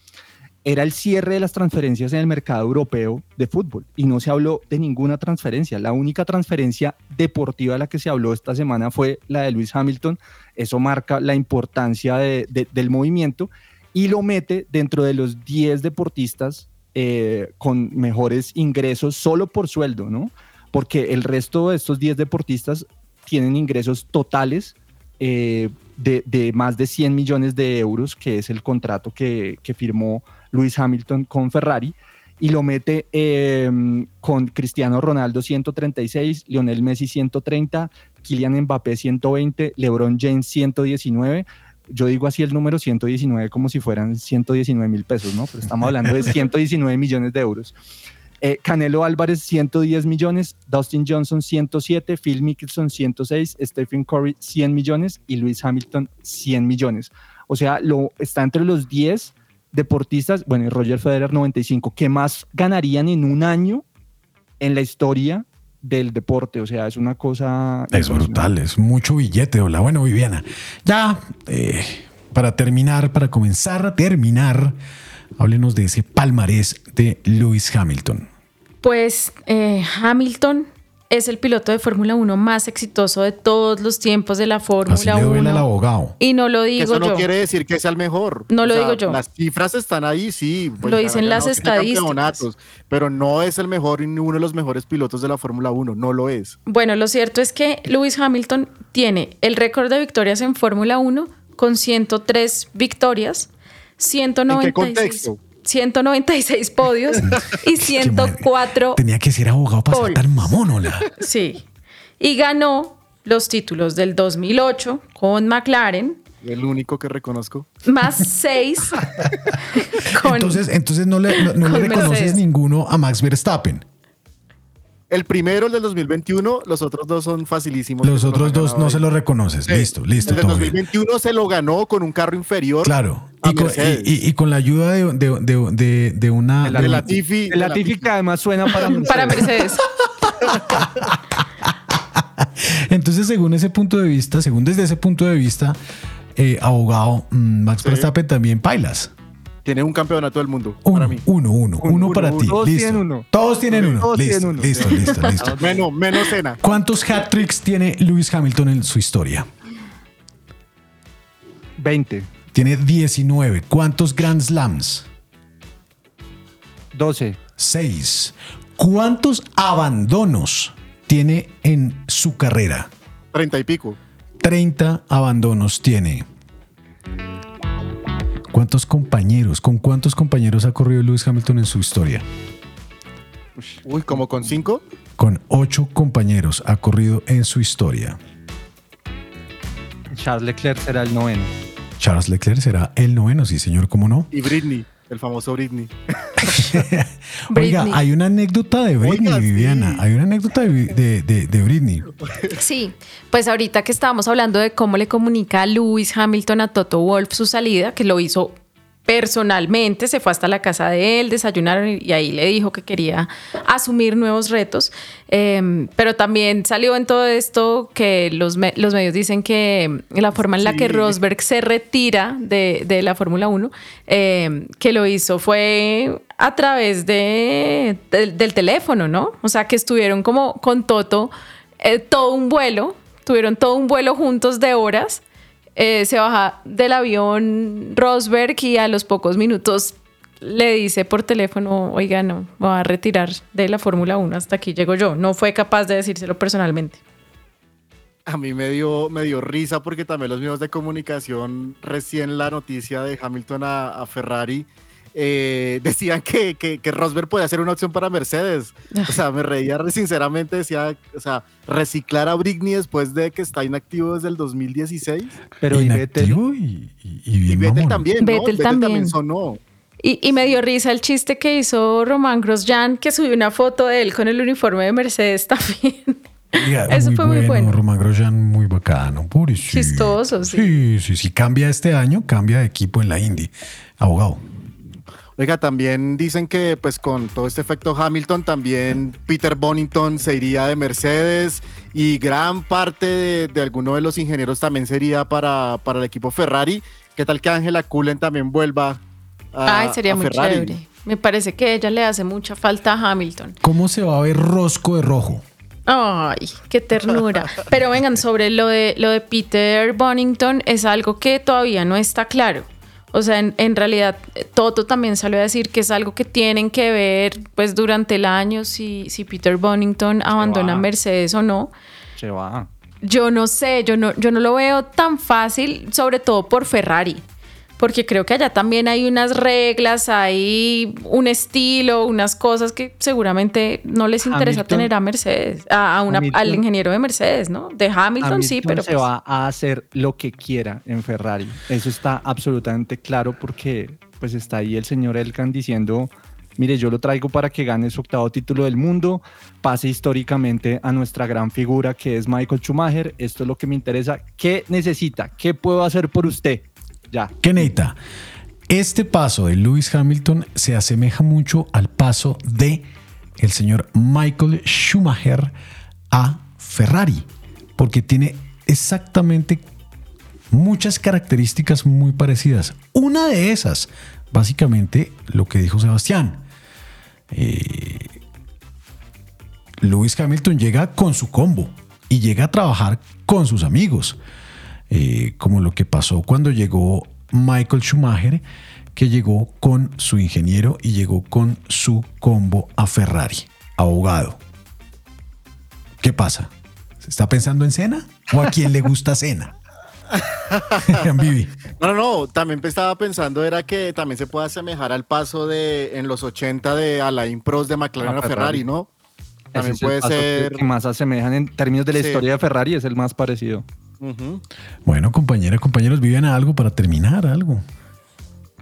era el cierre de las transferencias en el mercado europeo de fútbol y no se habló de ninguna transferencia. La única transferencia deportiva de la que se habló esta semana fue la de Luis Hamilton. Eso marca la importancia de- de- del movimiento y lo mete dentro de los 10 deportistas eh, con mejores ingresos solo por sueldo, ¿no? Porque el resto de estos 10 deportistas tienen ingresos totales eh, de, de más de 100 millones de euros, que es el contrato que, que firmó Luis Hamilton con Ferrari, y lo mete eh, con Cristiano Ronaldo 136, Lionel Messi 130, Kylian Mbappé 120, LeBron James 119. Yo digo así el número 119 como si fueran 119 mil pesos, ¿no? Pero estamos hablando de 119 millones de euros. Eh, Canelo Álvarez 110 millones, Dustin Johnson 107, Phil Mickelson 106, Stephen Curry 100 millones y Lewis Hamilton 100 millones. O sea, lo, está entre los 10 deportistas, bueno, y Roger Federer 95, que más ganarían en un año en la historia del deporte. O sea, es una cosa... Es brutal, es mucho billete. Hola, bueno, Viviana. Ya, eh, para terminar, para comenzar a terminar, háblenos de ese palmarés de Lewis Hamilton. Pues eh, Hamilton es el piloto de Fórmula 1 más exitoso de todos los tiempos de la Fórmula le duele 1. al abogado. Y no lo Que digo eso no yo. quiere decir que sea el mejor. No lo sea, digo yo. Las cifras están ahí, sí. pues, Lo dicen las estadísticas. Pero no es el mejor ni uno de los mejores pilotos de la Fórmula 1. No lo es. Bueno, lo cierto es que Lewis Hamilton tiene el récord de victorias en Fórmula 1 con 103 victorias, 196, contexto? 196 podios y 104 Tenía que ser abogado para ser tan mamón, hola. Sí. Y ganó los títulos del 2008 con McLaren, El único que reconozco. más 6 con... Entonces, entonces no le, no- no le con reconoces Mercedes. ninguno a Max Verstappen. El primero, el del 2021, los otros dos son facilísimos. Los otros dos no ahí. se los reconoces. Listo, listo, El del todo bien. 2021 se lo ganó con un carro inferior. Claro. Y con, Mercedes. y- y- y con la ayuda de, de- de- de- de una... De de un- Latifi. El Latifi que además suena para Mercedes. para Mercedes. Entonces, según ese punto de vista, según desde ese punto de vista, eh, abogado, mm, Max Verstappen también bailas. Tiene un campeonato del mundo. Uno, uno, uno, uno para ti. Todos listo. tienen uno. Todos tienen uno. Todos listo, tienen uno. listo, listo, listo. Menos, menos cena. ¿Cuántos hat tricks tiene Lewis Hamilton en su historia? 20, Tiene 19. ¿Cuántos Grand Slams? 12, 6. ¿Cuántos abandonos tiene en su carrera? Treinta y pico. 30 abandonos tiene. ¿Cuántos compañeros, con cuántos compañeros ha corrido Lewis Hamilton en su historia? Uy, como con cinco. Con ocho compañeros ha corrido en su historia. Charles Leclerc será el noveno. Charles Leclerc será el noveno, sí señor, ¿cómo no? Y Britney, el famoso Britney. Oiga, hay una anécdota de Britney, Oiga, sí. Viviana. Hay una anécdota de, de- de- de Britney. Sí, pues ahorita que estábamos hablando de cómo le comunica a Lewis Hamilton a Toto Wolf su salida, que lo hizo personalmente, se fue hasta la casa de él, desayunaron y ahí le dijo que quería asumir nuevos retos. Eh, pero también salió en todo esto que los, me- los medios dicen que la forma en la que. Rosberg se retira de, de la Fórmula 1, eh, que lo hizo fue a través de, del- del teléfono, ¿no? O sea, que estuvieron como con Toto eh, todo un vuelo, tuvieron todo un vuelo juntos de horas. Eh, se baja del avión Rosberg y a los pocos minutos le dice por teléfono, oiga, no, me voy a retirar de la Fórmula 1, hasta aquí llego yo. No fue capaz de decírselo personalmente. A mí me dio, me dio risa porque también los medios de comunicación, recién la noticia de Hamilton a, a Ferrari, eh, decían que, que, que Rosberg podía ser una opción para Mercedes. O sea, me reía re- sinceramente, decía, o sea, reciclar a Britney después de que está inactivo desde el 2016. Pero y Vettel, y, y, y Y bien Vettel también, ¿no? Vettel también. sonó. Y, y me dio risa el chiste que hizo Román Grosjean, que subió una foto de él con el uniforme de Mercedes también. Eso fue muy bueno. Román Grosjean, muy bacano. pobrecito. Chistoso, sí. Sí, sí, sí. Cambia este año, cambia de equipo en la Indy. Abogado. Oiga, también dicen que pues con todo este efecto Hamilton, también Peter Bonington se iría de Mercedes y gran parte de, de alguno de los ingenieros también sería para, para el equipo Ferrari. ¿Qué tal que Ángela Cullen también vuelva a, Ay, sería a muy Ferrari? chévere. Me parece que ella le hace mucha falta a Hamilton. ¿Cómo se va a ver rosco de rojo? Ay, qué ternura. Pero vengan, sobre lo de, lo de Peter Bonington, es algo que todavía no está claro. O sea, en, en realidad, Toto también salió a decir que es algo que tienen que ver pues durante el año si, si Peter Bonington abandona. Mercedes o no. se va. Yo no sé, yo no, yo no lo veo tan fácil, sobre todo por Ferrari. Porque creo que allá también hay unas reglas, hay un estilo, unas cosas que seguramente no les interesa Hamilton- tener a Mercedes, a, a una, Hamilton- al ingeniero de Mercedes, ¿no? De Hamilton, sí, Hamilton pero se pues- va a hacer lo que quiera en Ferrari. Eso está absolutamente claro porque pues está ahí el señor Elkan diciendo, mire, yo lo traigo para que gane su octavo título del mundo, pase históricamente a nuestra gran figura que es Michael Schumacher, esto es lo que me interesa, ¿qué necesita? ¿Qué puedo hacer por usted? Ya. ¿Qué necesita? Este paso de Lewis Hamilton se asemeja mucho al paso de el señor Michael Schumacher a Ferrari, porque tiene exactamente muchas características muy parecidas. Una de esas, básicamente, lo que dijo Sebastián. Eh, Lewis Hamilton llega con su combo y llega a trabajar con sus amigos, Eh, como lo que pasó cuando llegó Michael Schumacher, que llegó con su ingeniero y llegó con su combo a Ferrari, abogado. ¿Qué pasa? ¿Se está pensando en cena? ¿O a quién le gusta cena? No, no, no, también estaba pensando era que también se puede asemejar al paso de en los 80 de Alain Prost de McLaren A a Ferrari, Ferrari. ¿no? También es el puede ser... que más asemejan en términos de la Sí. historia de Ferrari, es el más parecido. Bueno, compañera, compañeros, viven algo para terminar, algo.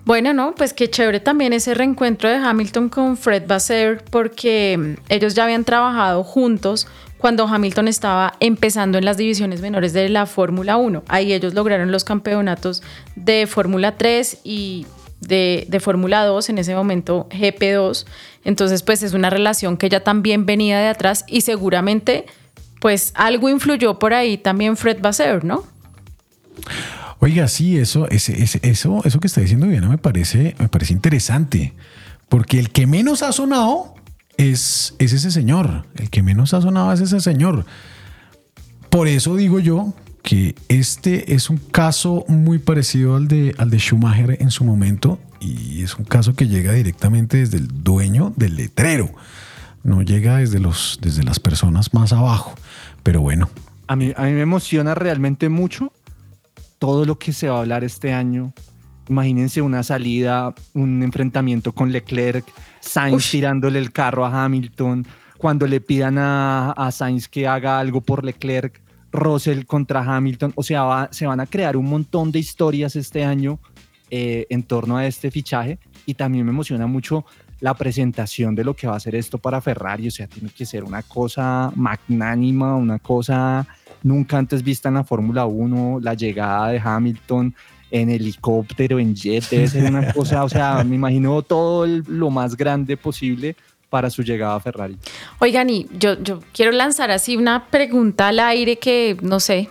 Bueno, no, pues qué chévere también ese reencuentro de Hamilton con Fred Vasseur, porque mm, ellos ya habían trabajado juntos cuando Hamilton estaba empezando en las divisiones menores de la Fórmula 1. Ahí ellos lograron los campeonatos de Fórmula 3 y de, de Fórmula 2, en ese momento GP2. Entonces, pues es una relación que ya también venía de atrás y seguramente, pues algo influyó por ahí también Fred Vasseur, ¿no? Oiga, sí, eso, ese- ese- eso, eso que está diciendo Diana me parece, me parece interesante. Porque el que menos ha sonado es, es ese señor. El que menos ha sonado es ese señor. Por eso digo yo que este es un caso muy parecido al de, al de Schumacher en su momento. Y es un caso que llega directamente desde el dueño del letrero. no llega desde, los, desde las personas más abajo. Pero bueno, A mí, a mí me emociona realmente mucho todo lo que se va a hablar este año. Imagínense una salida, un enfrentamiento con Leclerc, Sainz tirándole el carro a Hamilton, cuando le pidan a, a Sainz que haga algo por Leclerc, Russell contra Hamilton. O sea, va- se van a crear un montón de historias este año eh, en torno a este fichaje y también me emociona mucho la presentación de lo que va a ser esto para Ferrari, o sea, tiene que ser una cosa magnánima, una cosa nunca antes vista en la Fórmula 1, la llegada de Hamilton en helicóptero, en jet, debe ser una cosa, o sea, me imagino todo lo más grande posible para su llegada a Ferrari. Oigan, y yo, quiero lanzar así una pregunta al aire que no sé,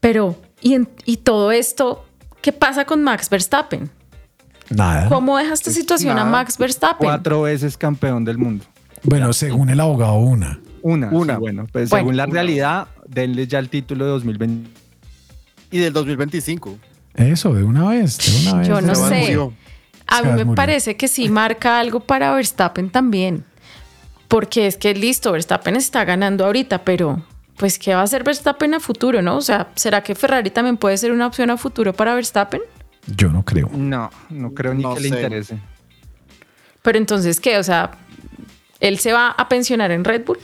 pero ¿y, en- y todo esto qué pasa con Max Verstappen? Nada. ¿Cómo deja esta situación a. Max Verstappen? Cuatro veces campeón del mundo. Bueno, según el abogado, una. Una, Una. sí, bueno, pues Bueno. según la realidad, denle ya el título de 2020. Y del 2025. Eso, de una vez, de una vez. Yo no Se sé. murió. A mí me murió. parece que sí marca algo para Verstappen también. Porque es que listo, Verstappen está ganando ahorita, pero pues ¿qué va a hacer Verstappen a futuro, no? O sea, ¿será que Ferrari también puede ser una opción a futuro para Verstappen? Yo no creo. No, no creo ni No que le interese. Pero entonces, ¿qué? O sea, ¿él se va a pensionar en Red Bull?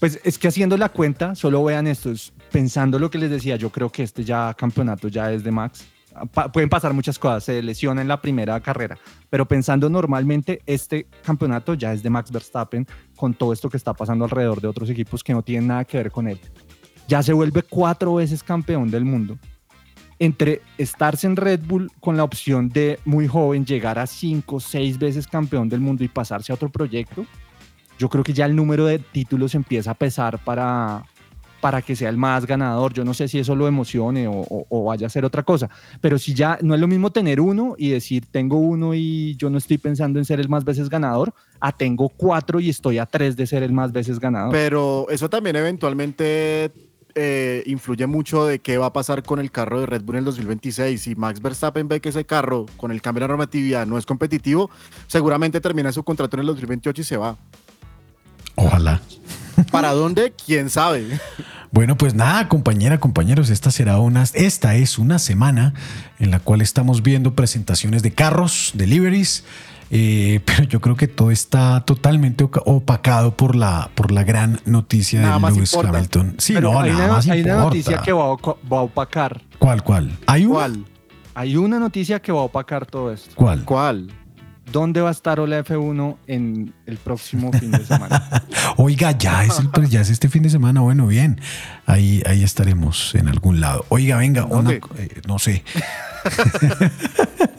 Pues es que haciendo la cuenta, solo vean esto, es- pensando lo que les decía, yo creo que este ya campeonato ya es de Max. Pa- pueden pasar muchas cosas, se lesiona en la primera carrera, pero pensando normalmente, este campeonato ya es de Max Verstappen con todo esto que está pasando alrededor de otros equipos que no tienen nada que ver con él. Ya se vuelve cuatro veces campeón del mundo. Entre estarse en Red Bull con la opción de muy joven llegar a cinco, seis veces campeón del mundo y pasarse a otro proyecto, yo creo que ya el número de títulos empieza a pesar para, para que sea el más ganador. Yo no sé si eso lo emocione o, o- o vaya a ser otra cosa, pero si ya no es lo mismo tener uno y decir tengo uno y yo no estoy pensando en ser el más veces ganador, a tengo cuatro y estoy a tres de ser el más veces ganador. Pero eso también eventualmente eh, influye mucho de qué va a pasar con el carro de Red Bull en el 2026. Si Max Verstappen ve que ese carro, con el cambio de normatividad, no es competitivo, seguramente termina su contrato en el 2028 y se va. Ojalá. ¿Para dónde? ¿Quién sabe? Bueno, pues nada, compañera, compañeros, esta será una, esta es una semana en la cual estamos viendo presentaciones de carros, deliveries, eh, pero yo creo que todo está totalmente opacado por la, por la gran noticia Nada de Lewis importa. Hamilton. Sí, Pero no, hay, nada una, más hay una importa. noticia que va a, oco- va a opacar. ¿Cuál, cuál? ¿Hay una? ¿Cuál? Hay una noticia que va a opacar todo esto. ¿Cuál? ¿Cuál? ¿Dónde va a estar Ola F1 en el próximo fin de semana? Oiga, ya es, el- pues ya es este fin de semana. Bueno, bien. Ahí, ahí estaremos en algún lado. Oiga, venga, una, eh, no sé.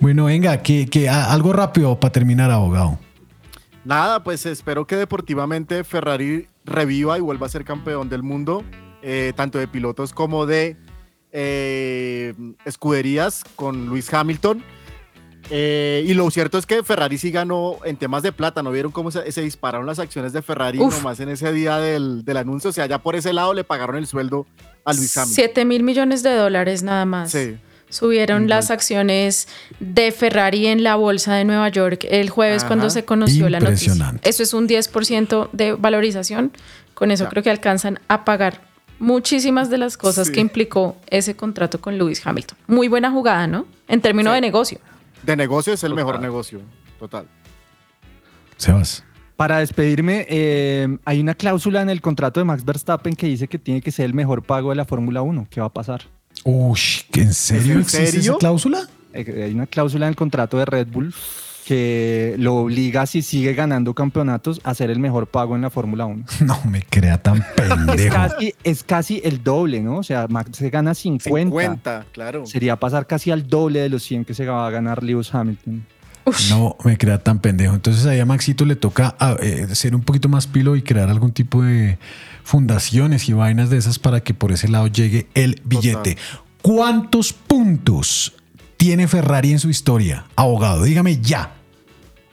bueno, venga, que, que a- algo rápido para terminar, abogado. Nada, pues espero que deportivamente Ferrari reviva y vuelva a ser campeón del mundo, eh, tanto de pilotos como de eh, escuderías con Luis Hamilton. Eh, y lo cierto es que Ferrari sí ganó en temas de plata, ¿no vieron cómo se, se dispararon las acciones de Ferrari Uf. nomás en ese día del, del anuncio? O sea, ya por ese lado le pagaron el sueldo a Luis Hamilton. 7 mil millones de dólares nada más. Sí. Subieron las acciones de Ferrari en la bolsa de Nueva York el jueves Ajá. cuando se conoció la noticia. Eso es un 10% de valorización. Con eso Ya. creo que alcanzan a pagar muchísimas de las cosas Sí. que implicó ese contrato con Lewis Hamilton. Muy buena jugada, ¿no? En términos Sí. de negocio. De negocio es el Total. mejor negocio, total. Sebas. Para despedirme, eh, hay una cláusula en el contrato de Max Verstappen que dice que tiene que ser el mejor pago de la Fórmula 1. ¿Qué va a pasar? Uy, ¿en serio ¿En existe serio? esa cláusula? Eh, Hay una cláusula en el contrato de Red Bull que lo obliga, si sigue ganando campeonatos, a ser el mejor pago en la Fórmula 1. No me crea tan Es pendejo. casi, es casi el doble, ¿no? O sea, Max se gana 50. 50, claro. Sería pasar casi al doble de los 100 que se va a ganar Lewis Hamilton. No me crea tan pendejo. Entonces ahí a Maxito le toca ah, eh, ser un poquito más pilo y crear algún tipo de fundaciones y vainas de esas para que por ese lado llegue el billete. ¿Cuántos puntos tiene Ferrari en su historia? Abogado, dígame ya.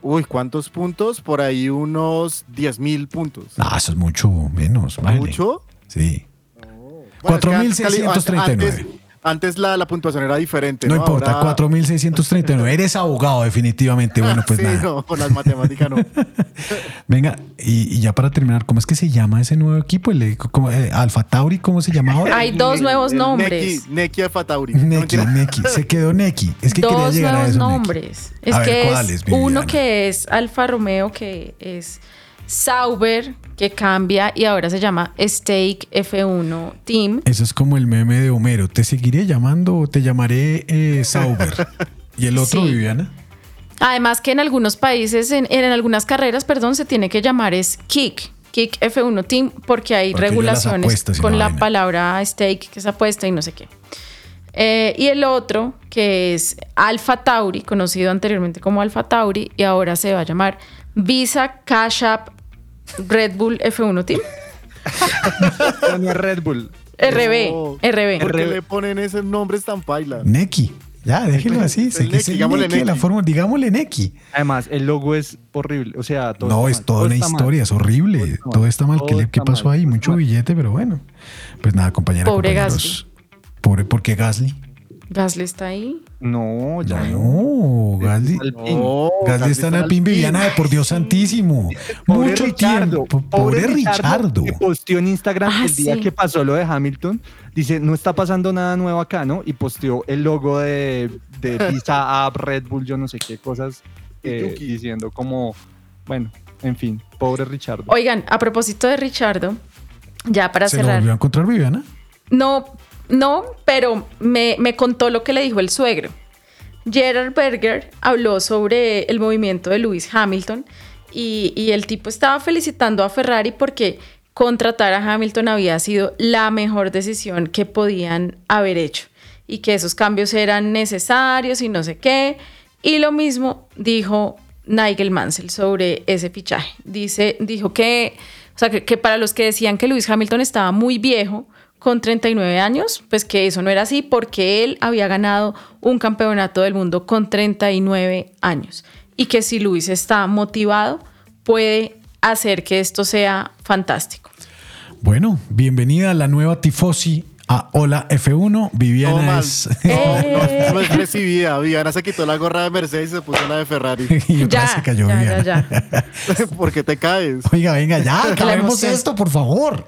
Uy, ¿cuántos puntos? Por ahí unos 10 mil puntos. Ah, eso es mucho menos. vale. ¿Mucho? Sí. Bueno, es que antes- 4.639. Antes, la, la puntuación era diferente. No No, importa, Ahora- 4639. Eres abogado, definitivamente. Bueno, pues sí, nada. no, con las matemáticas no. Venga, y, y ya para terminar, ¿cómo es que se llama ese nuevo equipo? El, ¿cómo, eh, Alfa Tauri, ¿cómo se llama ahora? Hay dos nuevos El nombres. Neki, Neki Alfa Tauri. Neki, Neki. Se quedó Neki. Es que quería llegar a eso. Neki. nombres. Es A ver, que ¿cuáles, es uno que es Alfa Romeo, que es Sauber, que cambia y ahora se llama Stake F1 Team. Eso es como el meme de Homero. ¿Te seguiré llamando o te llamaré eh, Sauber? ¿Y el otro, Sí. Viviana? Además que en algunos países, en, en algunas carreras, perdón, se tiene que llamar es Kick. Kick F1 Team, porque hay Porque regulaciones apuestas con la la vaina. palabra stake, que es apuesta y no sé qué. Eh, y el otro, que es Alpha Tauri, conocido anteriormente como Alpha Tauri, y ahora se va a llamar Visa Cash App Red Bull F1 Team. Red Bull. RB, No, RB. ¿Por qué le ponen esos nombres tan paila? Neki. Ya, déjenlo así. Es Neki, digámosle Neki de la Neki. fórmula. Digámosle Neki. Además, el logo es horrible. O sea, todo No, está es mal, toda todo una mal. historia, es horrible. Todo está mal. ¿Qué, todo le- qué está pasó mal, ahí? Mucho billete, pero bueno. Pues nada, compañera. Pobre compañeros. Pobre, ¿por qué Gasly? Gasly está ahí. No, ya no. No, Gasly. No, Gasly está en Alpine, Viviana, de por Dios santísimo. Pobre Mucho Richardo, tiempo. Pobre Richardo. Que posteó en Instagram Ah, el día sí. que pasó lo de Hamilton. Dice, no está pasando nada nuevo acá, ¿no? Y posteó el logo de, de Pizza App, Red Bull, yo no sé qué cosas, eh, diciendo como, bueno, en fin, pobre Richardo. Oigan, a propósito de Richardo, ya para ¿Se cerrar. volvió a encontrar Viviana? No, no, pero me, me contó lo que le dijo el suegro. Gerard Berger habló sobre el movimiento de Lewis Hamilton y, y el tipo estaba felicitando a Ferrari porque contratar a Hamilton había sido la mejor decisión que podían haber hecho y que esos cambios eran necesarios y no sé qué. Y lo mismo dijo Nigel Mansell sobre ese fichaje. Dice, dijo que, o sea, que, que para los que decían que Lewis Hamilton estaba muy viejo, con 39 años, pues que eso no era así porque él había ganado un campeonato del mundo con 39 años y que si Luis está motivado puede hacer que esto sea fantástico. Bueno, bienvenida a la nueva tifosi a Hola F1. Viviana Toma. es. No, no es recibida. Viviana se quitó la gorra de Mercedes y se puso la de Ferrari. y otra Ya, se cayó ya, Viviana. ya, ya. ¿Por qué te caes? Oiga, venga, ya, acabemos esto, por favor.